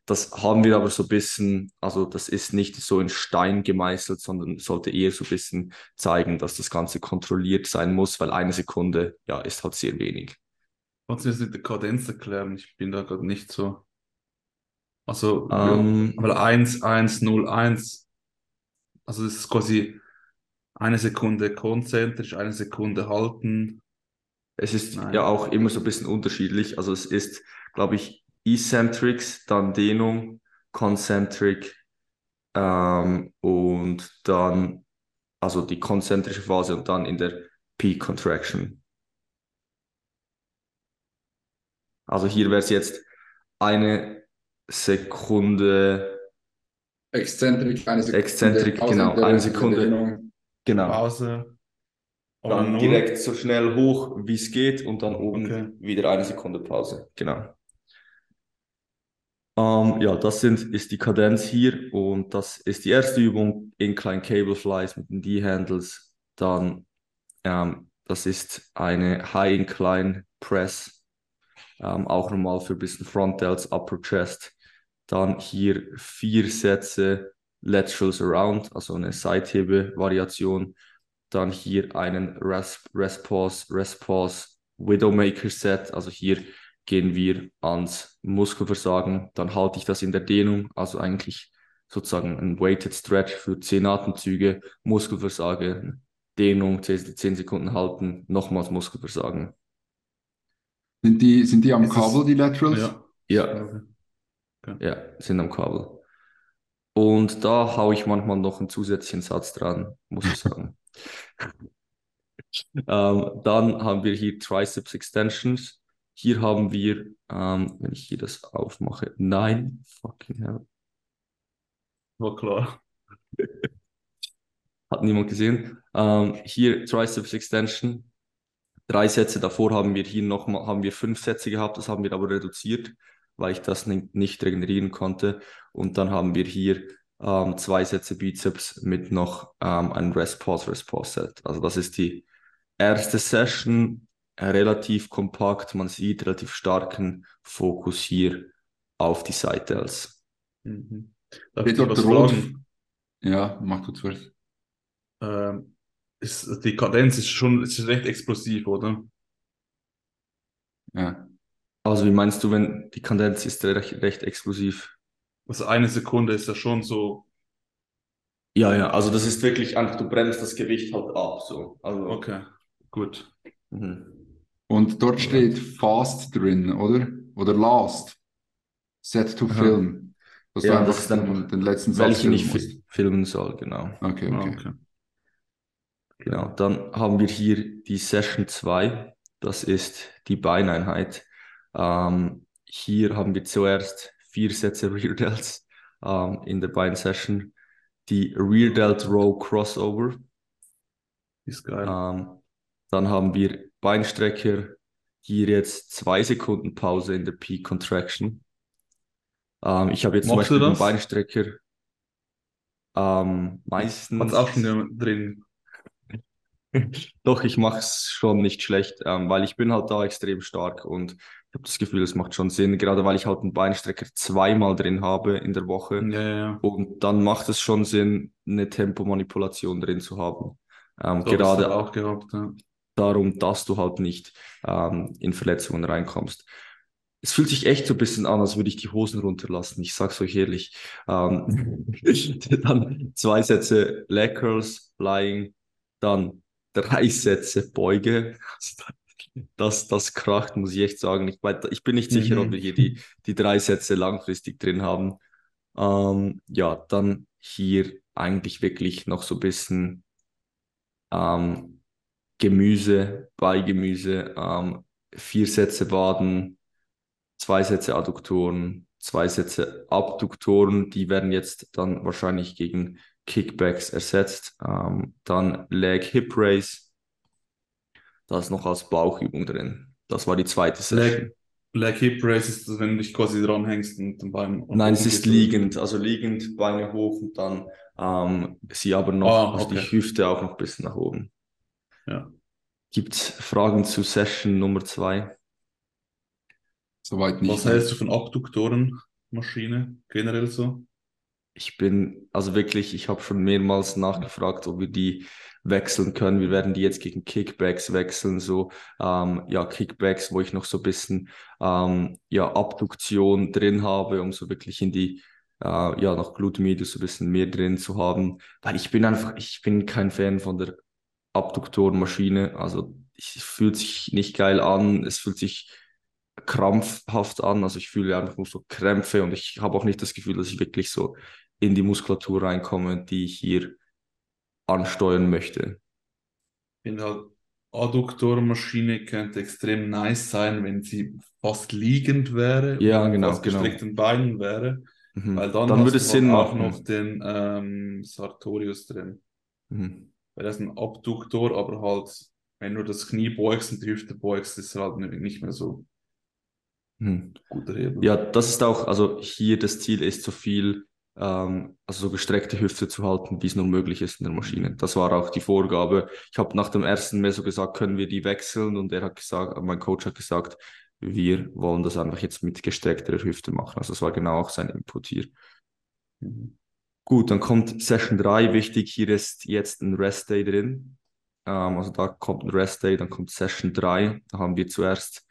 Das haben wir aber so ein bisschen, also das ist nicht so in Stein gemeißelt, sondern sollte eher so ein bisschen zeigen, dass das Ganze kontrolliert sein muss, weil eine Sekunde, ja, ist halt sehr wenig. Kannst du das mit der Kadenz erklären? Ich bin da gerade nicht so. Also, Ähm, weil 1, 1, 0, 1, also das ist quasi eine Sekunde konzentrisch, eine Sekunde halten. Es ist Nein. ja auch immer so ein bisschen unterschiedlich. Also es ist, glaube ich, Eccentrics, dann Dehnung, Concentric ähm, und dann also die konzentrische Phase und dann in der Peak Contraction. Also hier wäre es jetzt eine Sekunde, Exzentrik, eine Sekunde. Exzentrik, Pause genau, eine Sekunde. Dehnung. genau. Pause. Dann direkt so schnell hoch, wie es geht und dann oben Okay. wieder eine Sekunde Pause. Genau. Ähm, ja, das sind, ist die Kadenz hier und das ist die erste Übung, Incline Cable Flies mit den D-Handles. Dann, ähm, das ist eine High Incline Press, ähm, auch nochmal für ein bisschen Front Delts, Upper Chest. Dann hier vier Sätze Laterals Around, also eine Seithebe-Variation. Dann hier einen Rest, Rest Pause, Rest Pause, Widowmaker Set. Also hier gehen wir ans Muskelversagen. Dann halte ich das in der Dehnung, also eigentlich sozusagen ein Weighted Stretch für 10 Atemzüge, Muskelversagen, Dehnung, 10, 10 Sekunden halten, nochmals Muskelversagen. Sind die, sind die am Ist es- Kabel, die Laterals? Ja. Ja, Okay. ja, sind am Kabel. Und da haue ich manchmal noch einen zusätzlichen Satz dran, muss ich sagen. ähm, dann haben wir hier Triceps Extensions. Hier haben wir, ähm, wenn ich hier das aufmache, nein, fucking hell, War klar. hat niemand gesehen. Ähm, hier Triceps Extension. Drei Sätze davor haben wir hier nochmal, haben wir fünf Sätze gehabt, das haben wir aber reduziert, weil ich das nicht, regenerieren konnte. Und dann haben wir hier ähm, zwei Sätze Bizeps mit noch ähm, einem Rest Pause, Rest Pause Set. Also das ist die erste Session, relativ kompakt, man sieht relativ starken Fokus hier auf die Seite als. Mhm. Darf ich was rot? fragen? Ja, mach du zuerst. Ähm, ist, die Kadenz ist schon ist recht explosiv, oder? Ja. Also wie meinst du, wenn die Kadenz ist recht, recht explosiv? Also eine Sekunde ist ja schon so. Ja, ja, also das ist wirklich einfach, du bremst das Gewicht halt ab, so. Also, Okay, gut. mhm. Und dort steht Fast drin, oder? Oder Last. Set to Aha. Film. Dass Ja, du das einfach ist dann- den, den letzten Satz Welche ich filmen musst. filmen soll, genau. Okay, Ah, okay. okay. Genau, dann haben wir hier die Session 2, das ist die Beineinheit. Ähm, hier haben wir zuerst vier Sätze Rear Delts ähm, in der Beinsession. die Rear Delt Row Crossover. Ist geil. Ähm, dann haben wir Beinstrecker, hier jetzt zwei Sekunden Pause in der Peak Contraction. Ähm, ich habe jetzt zum Machst du Beispiel den? Beinstrecker ähm, Hat's meistens. auch schon drin. Doch, ich mache es schon nicht schlecht, ähm, weil ich bin halt da extrem stark und ich habe das Gefühl, es macht schon Sinn, gerade weil ich halt einen Beinstrecker zweimal drin habe in der Woche. Ja, ja, ja. Und dann macht es schon Sinn, eine Tempomanipulation drin zu haben. Ähm, So gerade auch gehabt. Darum, dass du halt nicht ähm, in Verletzungen reinkommst. Es fühlt sich echt so ein bisschen an, als würde ich die Hosen runterlassen. Ich sag's euch ehrlich. Ähm, dann zwei Sätze Leg Curls, Flying, dann drei Sätze Beuge. Das, das kracht, muss ich echt sagen. Ich, ich bin nicht sicher, ob Mhm. wir hier die, die drei Sätze langfristig drin haben. Ähm, ja, dann hier eigentlich wirklich noch so ein bisschen ähm, Gemüse, Beigemüse, ähm, vier Sätze Waden, zwei Sätze Adduktoren, zwei Sätze Abduktoren, die werden jetzt dann wahrscheinlich gegen Kickbacks ersetzt. Ähm, dann Leg Hip Raise, da ist noch als Bauchübung drin. Das war die zweite Session. Leg, Leg Hip Raise ist das, wenn du dich quasi dranhängst und den Bein. Nein, es ist liegend, also liegend, Beine hoch und dann ähm, sie aber noch, Ah, also die okay. Hüfte auch noch ein bisschen nach oben. Ja. Gibt es Fragen zu Session Nummer zwei? Soweit nicht. Was hältst du von Abduktorenmaschine generell so? Ich bin, also wirklich, ich habe schon mehrmals nachgefragt, ob wir die wechseln können. Wir werden die jetzt gegen Kickbacks wechseln, so ähm, ja, Kickbacks, wo ich noch so ein bisschen ähm, ja, Abduktion drin habe, um so wirklich in die äh, ja, noch Glutmedius so ein bisschen mehr drin zu haben. Weil ich bin einfach, ich bin kein Fan von der Abduktorenmaschine. Also es fühlt sich nicht geil an, es fühlt sich krampfhaft an. Also ich fühle einfach nur so Krämpfe und ich habe auch nicht das Gefühl, dass ich wirklich so in die Muskulatur reinkomme, die ich hier ansteuern möchte. Ich finde halt, Adduktorenmaschine könnte extrem nice sein, wenn sie fast liegend wäre Ja, genau, fast genau. gestreckten Beinen wäre, Mhm. weil dann, Dann würde es Sinn auch machen. noch den ähm, Sartorius drin. Mhm. Weil das ist ein Abduktor, aber halt, wenn du das Knie beugst und die Hüfte beugst, ist es halt nicht mehr so Mhm. guter Hebel. Ja, das ist auch, also hier das Ziel ist, so viel, ähm, also so gestreckte Hüfte zu halten, wie es nur möglich ist in der Maschine. Das war auch die Vorgabe. Ich habe nach dem ersten Mal so gesagt, können wir die wechseln? Und er hat gesagt, mein Coach hat gesagt, wir wollen das einfach jetzt mit gestreckter Hüfte machen. Also das war genau auch sein Input hier. Mhm. Gut, dann kommt Session 3. Wichtig, hier ist jetzt ein Rest Day drin. Ähm, also da kommt ein Rest Day, dann kommt Session 3. Da haben wir zuerst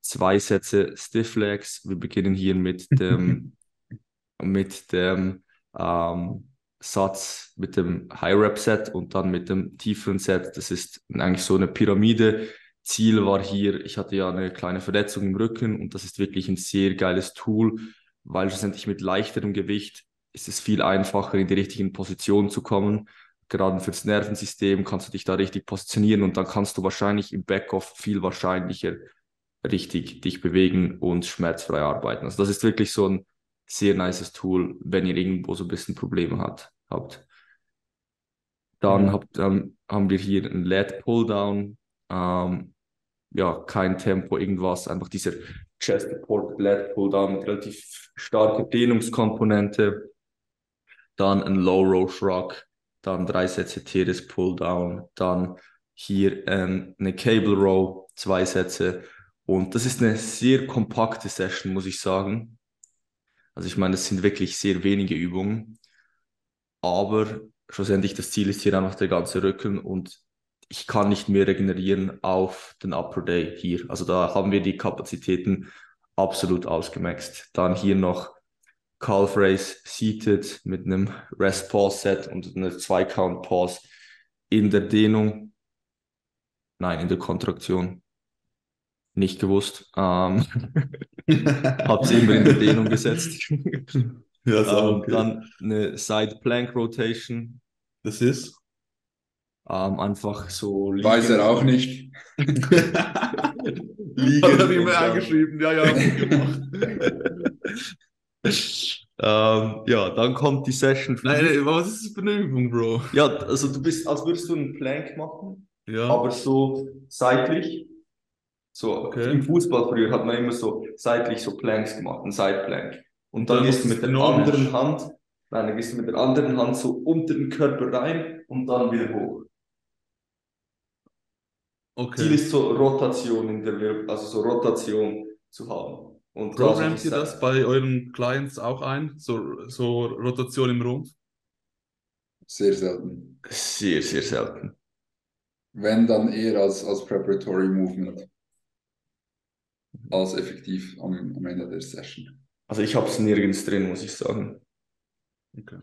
zwei Sätze Stiff Legs. Wir beginnen hier mit dem, mit dem ähm, Satz, mit dem High Rep Set und dann mit dem tieferen Set. Das ist eigentlich so eine Pyramide. Ziel war hier, ich hatte ja eine kleine Verletzung im Rücken und das ist wirklich ein sehr geiles Tool, weil schlussendlich mit leichterem Gewicht ist es viel einfacher, in die richtigen Positionen zu kommen. Gerade fürs Nervensystem kannst du dich da richtig positionieren und dann kannst du wahrscheinlich im Backoff viel wahrscheinlicher richtig dich bewegen und schmerzfrei arbeiten. Also das ist wirklich so ein sehr nices Tool, wenn ihr irgendwo so ein bisschen Probleme hat, habt. Dann Mhm. habt, ähm, haben wir hier ein Lat Pulldown. Ähm, ja, kein Tempo, irgendwas, einfach dieser Chest Support Lat Pulldown mit relativ starker Dehnungskomponente. Dann ein Low Row Shrug, dann drei Sätze Teres Pulldown, dann hier ähm, eine Cable Row, zwei Sätze. Und das ist eine sehr kompakte Session, muss ich sagen. Also ich meine, das sind wirklich sehr wenige Übungen. Aber schlussendlich das Ziel ist hier einfach der ganze Rücken und ich kann nicht mehr regenerieren auf den Upper Day hier. Also da haben wir die Kapazitäten absolut ausgemaxt. Dann hier noch Calf Raise Seated mit einem Rest Pause Set und einer 2 Count Pause in der Dehnung. Nein, in der Kontraktion. Nicht gewusst. Ähm, hab's immer in der Dehnung gesetzt. Ja, ist auch Ähm, okay. Dann eine Side Plank Rotation. Das ist. Ähm, einfach so Weiß er auch nicht. Liegen Liegen Hat er dann- eingeschrieben, ja, ja, ich gemacht. Ähm, ja, dann kommt die Session. Nein, nein, was ist das für eine Übung, Bro? Ja, also du bist, als würdest du einen Plank machen, Ja, aber so seitlich. So, Okay. im Fußball früher hat man immer so seitlich so Planks gemacht, ein Sideplank. Und dann Dann gehst du mit der anderen Hand, nein, dann gehst du mit der anderen Hand so unter den Körper rein und dann wieder hoch. Ziel okay. ist so Rotation in der Wirbel, also so Rotation zu haben. Und Programmt ihr das bei euren Clients auch ein? So, so Rotation im Rumpf? Sehr selten. Sehr, sehr selten. Wenn, dann eher als, als Preparatory Movement. Als effektiv am, am Ende der Session. Also ich habe es nirgends drin, muss ich sagen. Okay.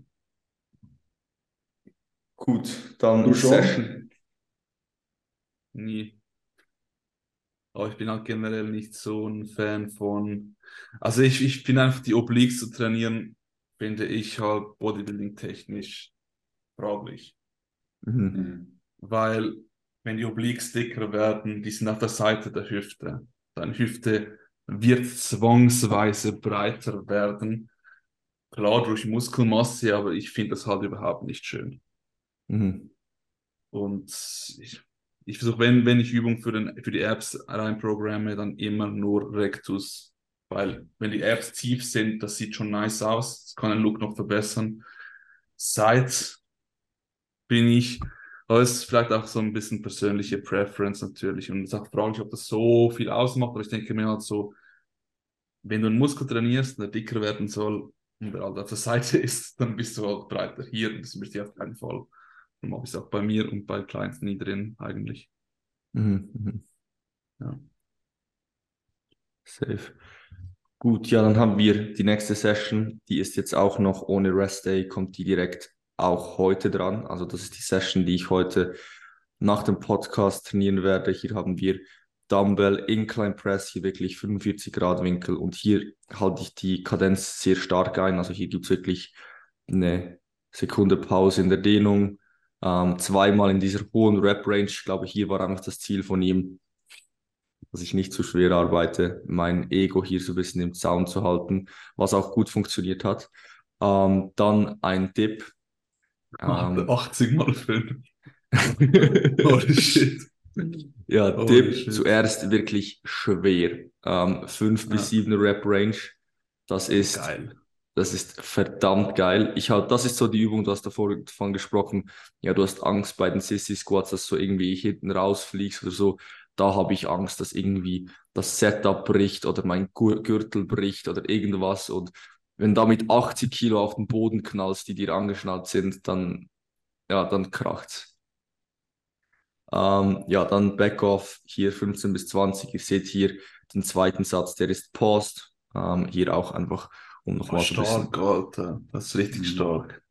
Gut, dann Du schon? Session. Nie. Aber ich bin halt generell nicht so ein Fan von. Also ich, ich bin einfach die Obliques zu trainieren, finde ich halt Bodybuilding-technisch fraglich. Mhm. Mhm. Weil, wenn die Obliques dicker werden, die sind auf der Seite der Hüfte. Deine Hüfte wird zwangsweise breiter werden. Klar, durch Muskelmasse, aber ich finde das halt überhaupt nicht schön. Mhm. Und ich, ich versuche, wenn, wenn ich Übung für, den, für die Apps reinprogramme, dann immer nur Rectus. Weil, wenn die Apps tief sind, das sieht schon nice aus. Das kann den Look noch verbessern. Seit bin ich, aber es ist vielleicht auch so ein bisschen persönliche Preference natürlich. Und es ist auch fraglich, ob das so viel ausmacht. Aber ich denke mir halt so, wenn du einen Muskel trainierst, der dicker werden soll und der halt auf der Seite ist, dann bist du halt breiter hier. Und das möchte ich auf keinen Fall. Und habe ich es auch bei mir und bei Clients nie drin, eigentlich. Mhm. Mhm. Ja. Safe. Gut, ja, dann haben wir die nächste Session. Die ist jetzt auch noch ohne Rest Day, kommt die direkt auch heute dran. Also das ist die Session, die ich heute nach dem Podcast trainieren werde. Hier haben wir Dumbbell Incline Press, hier wirklich 45 Grad Winkel und hier halte ich die Kadenz sehr stark ein. Also hier gibt es wirklich eine Sekunde Pause in der Dehnung. Ähm, zweimal in dieser hohen Rep-Range. Ich glaube, hier war einfach das Ziel von ihm, dass ich nicht zu schwer arbeite, mein Ego hier so ein bisschen im Zaun zu halten, was auch gut funktioniert hat. Ähm, dann ein Dip. Ähm, 80 mal 5. Holy shit. ja, Holy Dip shit. zuerst wirklich schwer. Ähm, 5 bis Ja. 7 Rep-Range. Das ist Geil. Das ist verdammt geil. Ich hab, das ist so die Übung, du hast davor davon gesprochen. Ja, du hast Angst bei den Sissy Squats, dass du irgendwie hinten rausfliegst oder so. Da habe ich Angst, dass irgendwie das Setup bricht oder mein Gürtel bricht oder irgendwas. Und wenn da mit 80 Kilo auf den Boden knallst, die dir angeschnallt sind, dann, ja, dann kracht's. Ähm, ja, dann Backoff, hier 15 bis 20. Ihr seht hier den zweiten Satz, der ist paused. Ähm, hier auch einfach, um nochmal so ein bisschen. Stark, Alter. Das ist richtig Mhm. stark.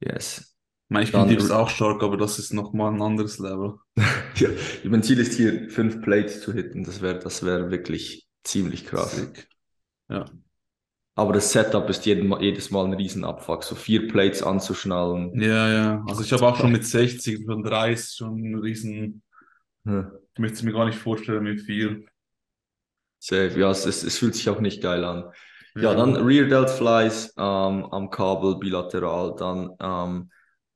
Yes. Ich meine, ich bin Dips auch stark, aber das ist nochmal ein anderes Level. Ja, mein Ziel ist hier fünf Plates zu hitten. Das wäre das wär wirklich ziemlich krass. Sick. Ja. Aber das Setup ist jeden, jedes Mal ein Riesenabfuck. So vier Plates anzuschnallen. Ja, ja. Also ich habe auch schon mit 60, schon 30, schon einen riesen, Hm. ich möchte es mir gar nicht vorstellen mit viel. Safe. Ja, es, es, es fühlt sich auch nicht geil an. Ja, dann Rear Delt Flies ähm, am Kabel bilateral, dann ähm,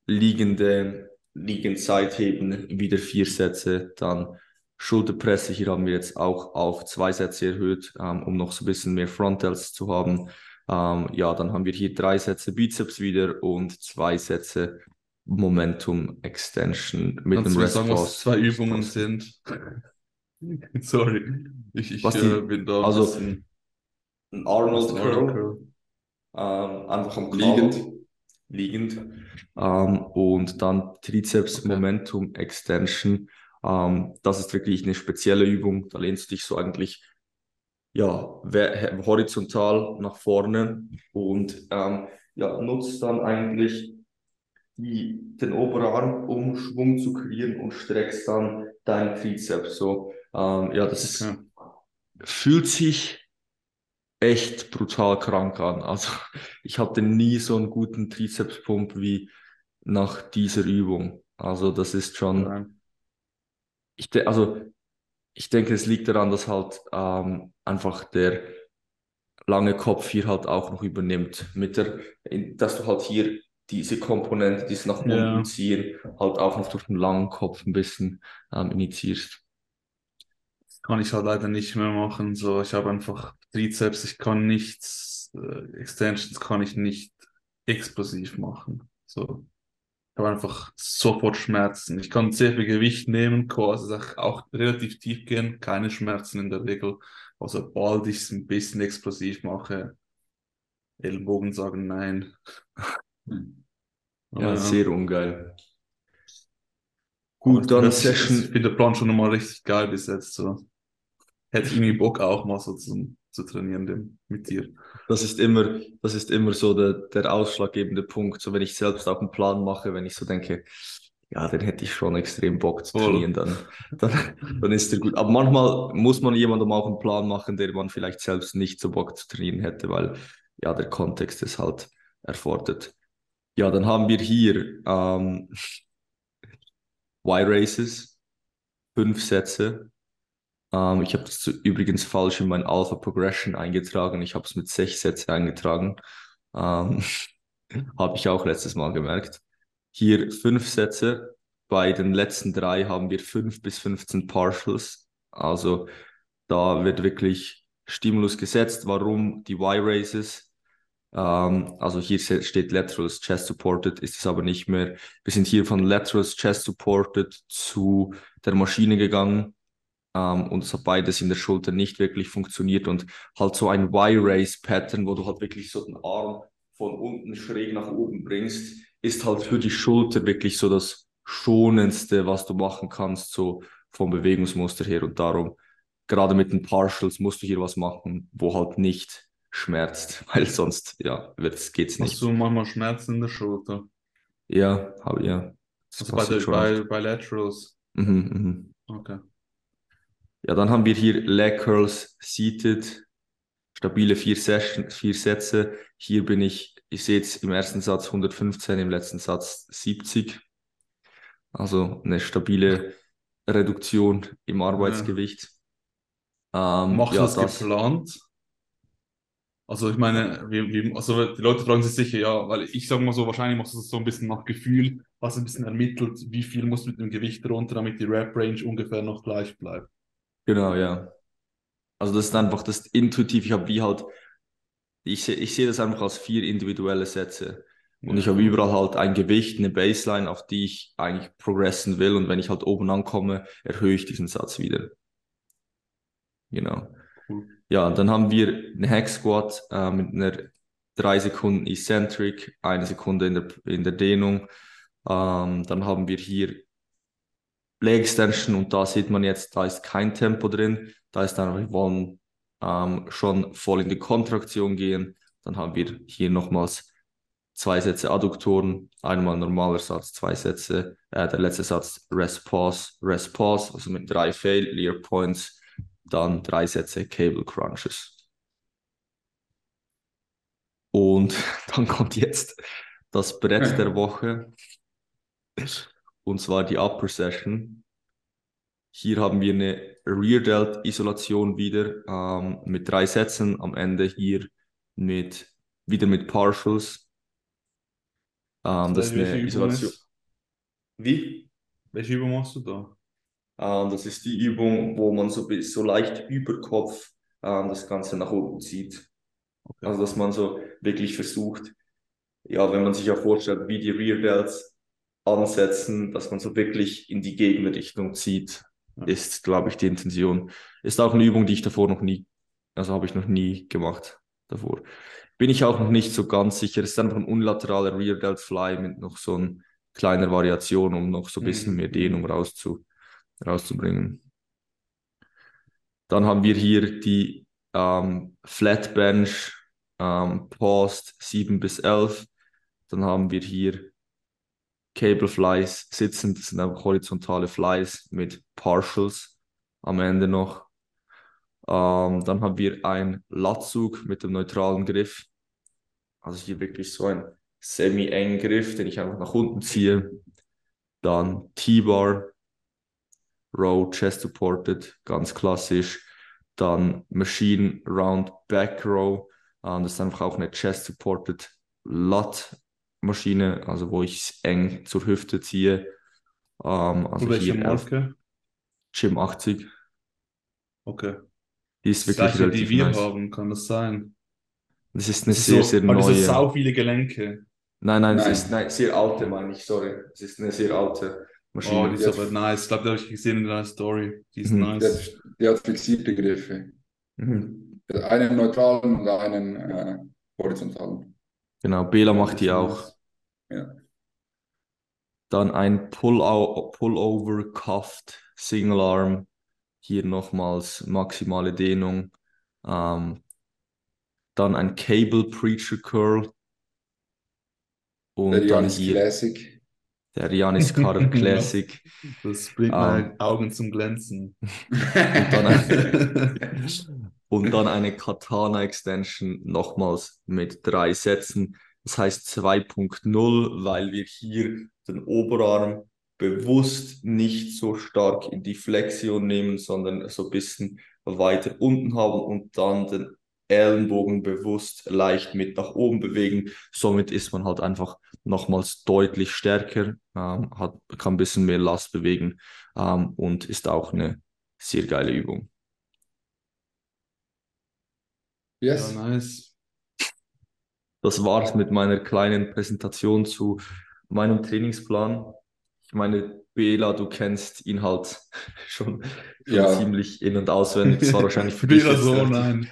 liegende, liegend Seitheben, wieder vier Sätze, dann Schulterpresse, hier haben wir jetzt auch auf zwei Sätze erhöht, ähm, um noch so ein bisschen mehr Frontals zu haben. Ähm, ja, dann haben wir hier drei Sätze Bizeps wieder und zwei Sätze Momentum Extension mit Kannst dem Rest sagen, was zwei Übungen sind? Sorry. Ich, ich äh, bin da also. Ein ein Curl. Arnold Curl? Ähm, einfach am. Liegend. Liegend. Ähm, und dann Trizeps. Momentum Extension. Ähm, das ist wirklich eine spezielle Übung. Da lehnst du dich so eigentlich ja, horizontal nach vorne und ähm, ja, nutzt dann eigentlich die, den Oberarm, um Schwung zu kreieren und streckst dann deinen Trizeps. So, ähm, ja, das ist, Okay. fühlt sich echt brutal krank an. Also ich hatte nie so einen guten Trizepspump wie nach dieser Übung. Also das ist schon, Nein. ich also ich denke, es liegt daran, dass halt ähm, einfach der lange Kopf hier halt auch noch übernimmt. Mit der, dass du halt hier diese Komponente, dieses nach unten Ja. ziehen, halt auch noch durch den langen Kopf ein bisschen ähm, initiierst. Kann ich halt leider nicht mehr machen. So, ich habe einfach Trizeps, ich kann nichts, äh, Extensions kann ich nicht explosiv machen. So. Ich habe einfach sofort Schmerzen. Ich kann sehr viel Gewicht nehmen, kann also auch- auch relativ tief gehen, keine Schmerzen in der Regel. Also sobald ich es ein bisschen explosiv mache, Ellbogen sagen nein. Ja, Aber sehr ungeil. Gut, dann Session. Ich finde den Plan schon nochmal richtig geil bis jetzt. So. Hätte ich irgendwie Bock auch mal so zu, zu trainieren dem, mit dir. Das ist immer, das ist immer so der, der ausschlaggebende Punkt. So, wenn ich selbst auch einen Plan mache, wenn ich so denke, ja, den hätte ich schon extrem Bock zu trainieren, dann, dann, dann ist der gut. Aber manchmal muss man jemandem auch einen Plan machen, der man vielleicht selbst nicht so Bock zu trainieren hätte, weil ja, der Kontext es halt erfordert. Ja, dann haben wir hier ähm, Y-Races, fünf Sätze. Ähm, ich habe das zu- übrigens falsch in mein Alpha Progression eingetragen. Ich habe es mit sechs Sätze eingetragen. Ähm, habe ich auch letztes Mal gemerkt. Hier fünf Sätze. Bei den letzten drei haben wir fünf bis 15 Partials. Also da wird wirklich Stimulus gesetzt. Warum die Y-Races? Ähm, also hier steht Laterals Chest Supported, ist es aber nicht mehr. Wir sind hier von Laterals Chest Supported zu der Maschine gegangen. Ähm, und es hat beides in der Schulter nicht wirklich funktioniert und halt so ein Y-Race-Pattern, wo du halt wirklich so den Arm von unten schräg nach oben bringst, ist halt für die Schulter wirklich so das Schonendste, was du machen kannst, so vom Bewegungsmuster her. Und darum, gerade mit den Partials musst du hier was machen, wo halt nicht schmerzt, weil sonst, ja, wird's, geht's Hast nicht. du manchmal Schmerzen in der Schulter? Ja, habe ja. Das Also bei, der, bei, bei Laterals. Mhm, mhm. Okay. Ja, dann haben wir hier Leg Curls seated, stabile vier, Session, vier Sätze. Hier bin ich, ich sehe jetzt im ersten Satz 115, im letzten Satz 70. Also eine stabile Reduktion im Arbeitsgewicht. Ähm, Machst du ja, das, das, geplant? Also ich meine, wie, wie, also die Leute fragen sich sicher, ja, weil ich sage mal so, wahrscheinlich machst du das so ein bisschen nach Gefühl, hast ein bisschen ermittelt, wie viel musst du mit dem Gewicht runter, damit die Rep-Range ungefähr noch gleich bleibt. Genau, ja. Also das ist einfach das intuitiv. Ich habe wie halt, ich sehe ich sehe das einfach als vier individuelle Sätze. Und ich habe überall halt ein Gewicht, eine Baseline, auf die ich eigentlich progressen will. Und wenn ich halt oben ankomme, erhöhe ich diesen Satz wieder. Genau. Cool. Ja, dann haben wir eine Hack Squat äh, mit einer drei Sekunden Eccentric, eine Sekunde in der, in der Dehnung. Ähm, dann haben wir hier Leg Extension und da sieht man jetzt, da ist kein Tempo drin. Da ist dann, wir wollen ähm, schon voll in die Kontraktion gehen. Dann haben wir hier nochmals zwei Sätze Adduktoren, einmal normaler Satz, zwei Sätze, äh, der letzte Satz Rest Pause, Rest Pause, also mit drei Failure Points, dann drei Sätze Cable Crunches. Und dann kommt jetzt das Brett der Woche, und zwar die Upper Session. Hier haben wir eine Rear Delt Isolation wieder ähm, mit drei Sätzen, am Ende hier mit, wieder mit Partials. Ähm, das ist Welche eine Übung Isolation. ist- Wie? Welche Übung machst du da? Ähm, das ist die Übung, wo man so, so leicht über Kopf ähm, das Ganze nach oben zieht. Okay. Also, dass man so wirklich versucht, ja, wenn man sich ja vorstellt, wie die Rear Delts ansetzen, dass man so wirklich in die Gegenrichtung zieht, Ja. ist, glaube ich, die Intention. Ist auch eine Übung, die ich davor noch nie, also habe ich noch nie gemacht davor. Bin ich auch noch nicht so ganz sicher. Es ist einfach ein unlateraler Rear Delt Fly mit noch so ein kleiner Variation, um noch so ein bisschen Mhm. mehr Dehnung rauszu, rauszubringen. Dann haben wir hier die ähm, Flat Bench ähm, Paused 7 bis 11. Dann haben wir hier Cable Flies sitzend, das sind einfach horizontale Flies mit Partials am Ende noch. Ähm, dann haben wir ein Latzug mit dem neutralen Griff. Also hier wirklich so ein semi-engen Griff, den ich einfach nach unten ziehe. Dann T-Bar, Row Chest Supported, ganz klassisch. Dann Machine Round Back Row. Ähm, das ist einfach auch eine Chest-Supported Lat-Maschine, also wo ich es eng zur Hüfte ziehe. Ähm, also welche hier elf, Marke? Gym 80. Okay. Die ist Das wirklich gleiche, die relativ wir nice. haben, kann das sein? Das ist eine Das ist sehr, so, sehr aber das sind neue. sau viele Gelenke. Nein, nein, es Nein. ist nein, sehr alte, meine ich, sorry. Es ist eine sehr alte Oh, Maschine. die ist Jetzt- aber nice. Ich glaube, die habe ich gesehen in deiner Story. Die ist Mhm. Die nice. hat, die hat fixierte Griffe. Mhm. Einen neutralen und einen äh, horizontalen. Genau, Bela macht die auch. Ja. Dann ein Pullover Cuffed Single Arm. Hier nochmals maximale Dehnung. Ähm, dann ein Cable Preacher Curl. Und Der dann Janis hier Classic. der Janis Carter Classic. Das bringt Ähm. meine Augen zum Glänzen. Und dann, ein, und dann eine Katana Extension nochmals mit drei Sätzen. Das heißt 2.0, weil wir hier den Oberarm bewusst nicht so stark in die Flexion nehmen, sondern so ein bisschen weiter unten haben und dann den Ellenbogen bewusst leicht mit nach oben bewegen. Somit ist man halt einfach nochmals deutlich stärker, ähm, hat, kann ein bisschen mehr Last bewegen ähm, und ist auch eine sehr geile Übung. Yes. Ja, nice. Das war's mit meiner kleinen Präsentation zu meinem Trainingsplan. Ich meine, Bela, du kennst ihn halt schon, Ja. ziemlich in- und auswendig. Das war wahrscheinlich für dich Wieder jetzt so, nein.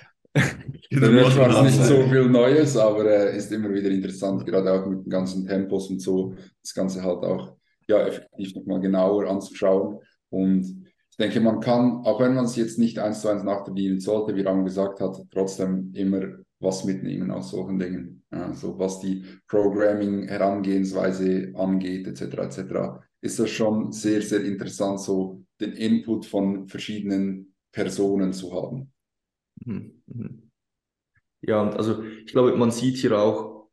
Für mich war es nicht so viel Neues, aber äh, ist immer wieder interessant, gerade auch mit den ganzen Tempos und so, das Ganze halt auch ja, effektiv nochmal genauer anzuschauen. Und ich denke, man kann, auch wenn man es jetzt nicht eins zu eins nachtrainieren sollte, wie Ram gesagt hat, trotzdem immer was mitnehmen aus solchen Dingen. Also was die Programming-Herangehensweise angeht, etc., etc., ist das schon sehr, sehr interessant, so den Input von verschiedenen Personen zu haben. Mhm, mhm. Ja, also ich glaube, man sieht hier auch,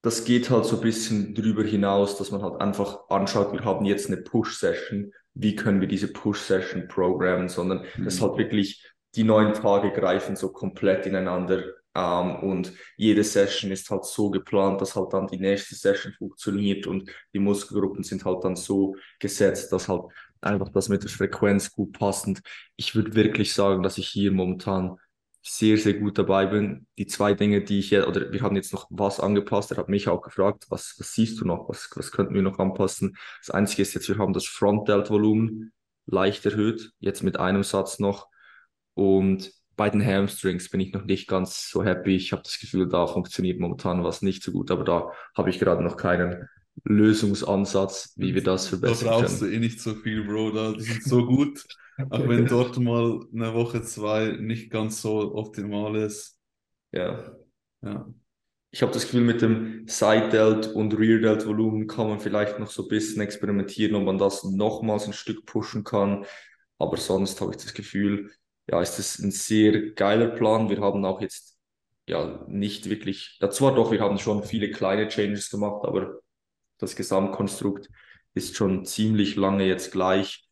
das geht halt so ein bisschen drüber hinaus, dass man halt einfach anschaut, wir haben jetzt eine Push-Session, wie können wir diese Push-Session programmen, sondern das Mhm. halt wirklich, die neun Tage greifen so komplett ineinander ähm, und jede Session ist halt so geplant, dass halt dann die nächste Session funktioniert und die Muskelgruppen sind halt dann so gesetzt, dass halt einfach das mit der Frequenz gut passend. Ich würde wirklich sagen, dass ich hier momentan sehr, sehr gut dabei bin. Die zwei Dinge, die ich jetzt, oder wir haben jetzt noch was angepasst, er hat mich auch gefragt, was, was siehst du noch, was, was könnten wir noch anpassen? Das Einzige ist jetzt, wir haben das Front-Delt-Volumen leicht erhöht, jetzt mit einem Satz noch. Und bei den Hamstrings bin ich noch nicht ganz so happy. Ich habe das Gefühl, da funktioniert momentan was nicht so gut, aber da habe ich gerade noch keinen Lösungsansatz, wie wir das Da verbessern brauchst können. du eh nicht so viel, Bro. Da, die sind so gut. Auch wenn dort mal eine Woche, zwei nicht ganz so optimal ist. Ja. Ja. Ich habe das Gefühl, mit dem Side-Delt und Rear-Delt-Volumen kann man vielleicht noch so ein bisschen experimentieren, ob man das nochmals ein Stück pushen kann. Aber sonst habe ich das Gefühl, ja, ist das ein sehr geiler Plan. Wir haben auch jetzt ja nicht wirklich, ja, zwar doch, wir haben schon viele kleine Changes gemacht, aber das Gesamtkonstrukt ist schon ziemlich lange jetzt gleich.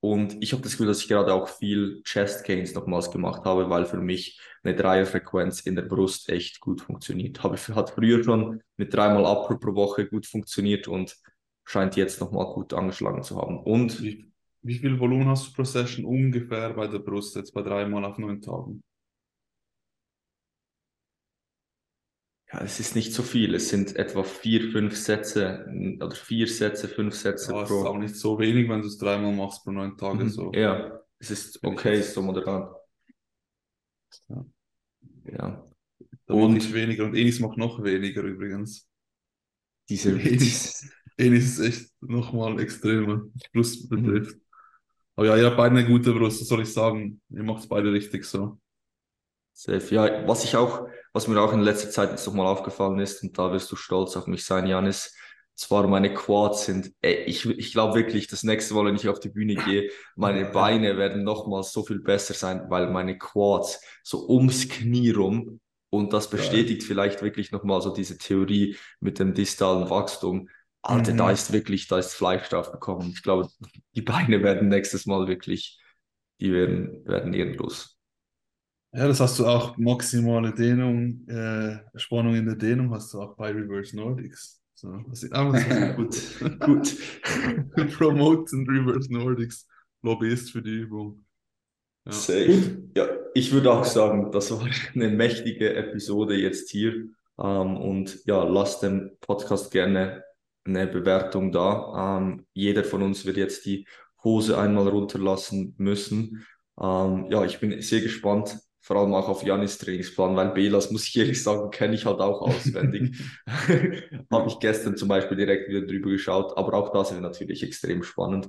Und ich habe das Gefühl, dass ich gerade auch viel Chest Gains nochmals gemacht habe, weil für mich eine Dreierfrequenz in der Brust echt gut funktioniert. Habe, hat früher schon mit dreimal Upper pro Woche gut funktioniert und scheint jetzt nochmal gut angeschlagen zu haben. Und Wie, wie viel Volumen hast du pro Session ungefähr bei der Brust, jetzt bei dreimal auf neun Tagen? Ja, es ist nicht so viel. Es sind etwa vier, fünf Sätze oder vier Sätze, fünf Sätze Ja, es ist pro. auch nicht so wenig, wenn du es dreimal machst pro neun Tage. Mhm. So. Ja, es ist okay, ist so moderat. Ja. Ja, Da Und- ich weniger und Enis macht noch weniger übrigens. diese, Enis, Enis ist echt nochmal extremer, was Brust betrifft. Aber ja, ihr habt beide eine gute Brust, das soll ich sagen. Ihr macht es beide richtig so. Safe. Ja, was ich auch, was mir auch in letzter Zeit jetzt nochmal aufgefallen ist, und da wirst du stolz auf mich sein, Janis, zwar meine Quads sind, ey, ich, ich glaube wirklich, das nächste Mal, wenn ich auf die Bühne gehe, meine Beine werden nochmal so viel besser sein, weil meine Quads so ums Knie rum, und das bestätigt vielleicht wirklich nochmal so diese Theorie mit dem distalen Wachstum. Alter, Mhm. da ist wirklich, da ist Fleisch drauf gekommen. Ich glaube, die Beine werden nächstes Mal wirklich, die werden, werden ehrenlos. Ja, das hast du auch maximale Dehnung, äh, Spannung in der Dehnung hast du auch bei Reverse Nordics. So, das ist einfach so gut. gut. Promoten Reverse Nordics, Lobbyist für die Übung. Ja. Safe. Ja, ich würde auch sagen, das war eine mächtige Episode jetzt hier. Ähm, und ja, lasst dem Podcast gerne eine Bewertung da. Ähm, jeder von uns wird jetzt die Hose einmal runterlassen müssen. Ähm, ja, ich bin sehr gespannt, vor allem auch auf Janis Trainingsplan, weil Belas, muss ich ehrlich sagen, kenne ich halt auch auswendig. Habe ich gestern zum Beispiel direkt wieder drüber geschaut, aber auch das wäre natürlich extrem spannend.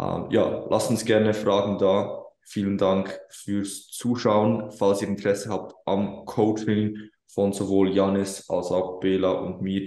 Ähm, ja, lasst uns gerne Fragen da. Vielen Dank fürs Zuschauen. Falls ihr Interesse habt am Coaching von sowohl Janis als auch Bela und mir, die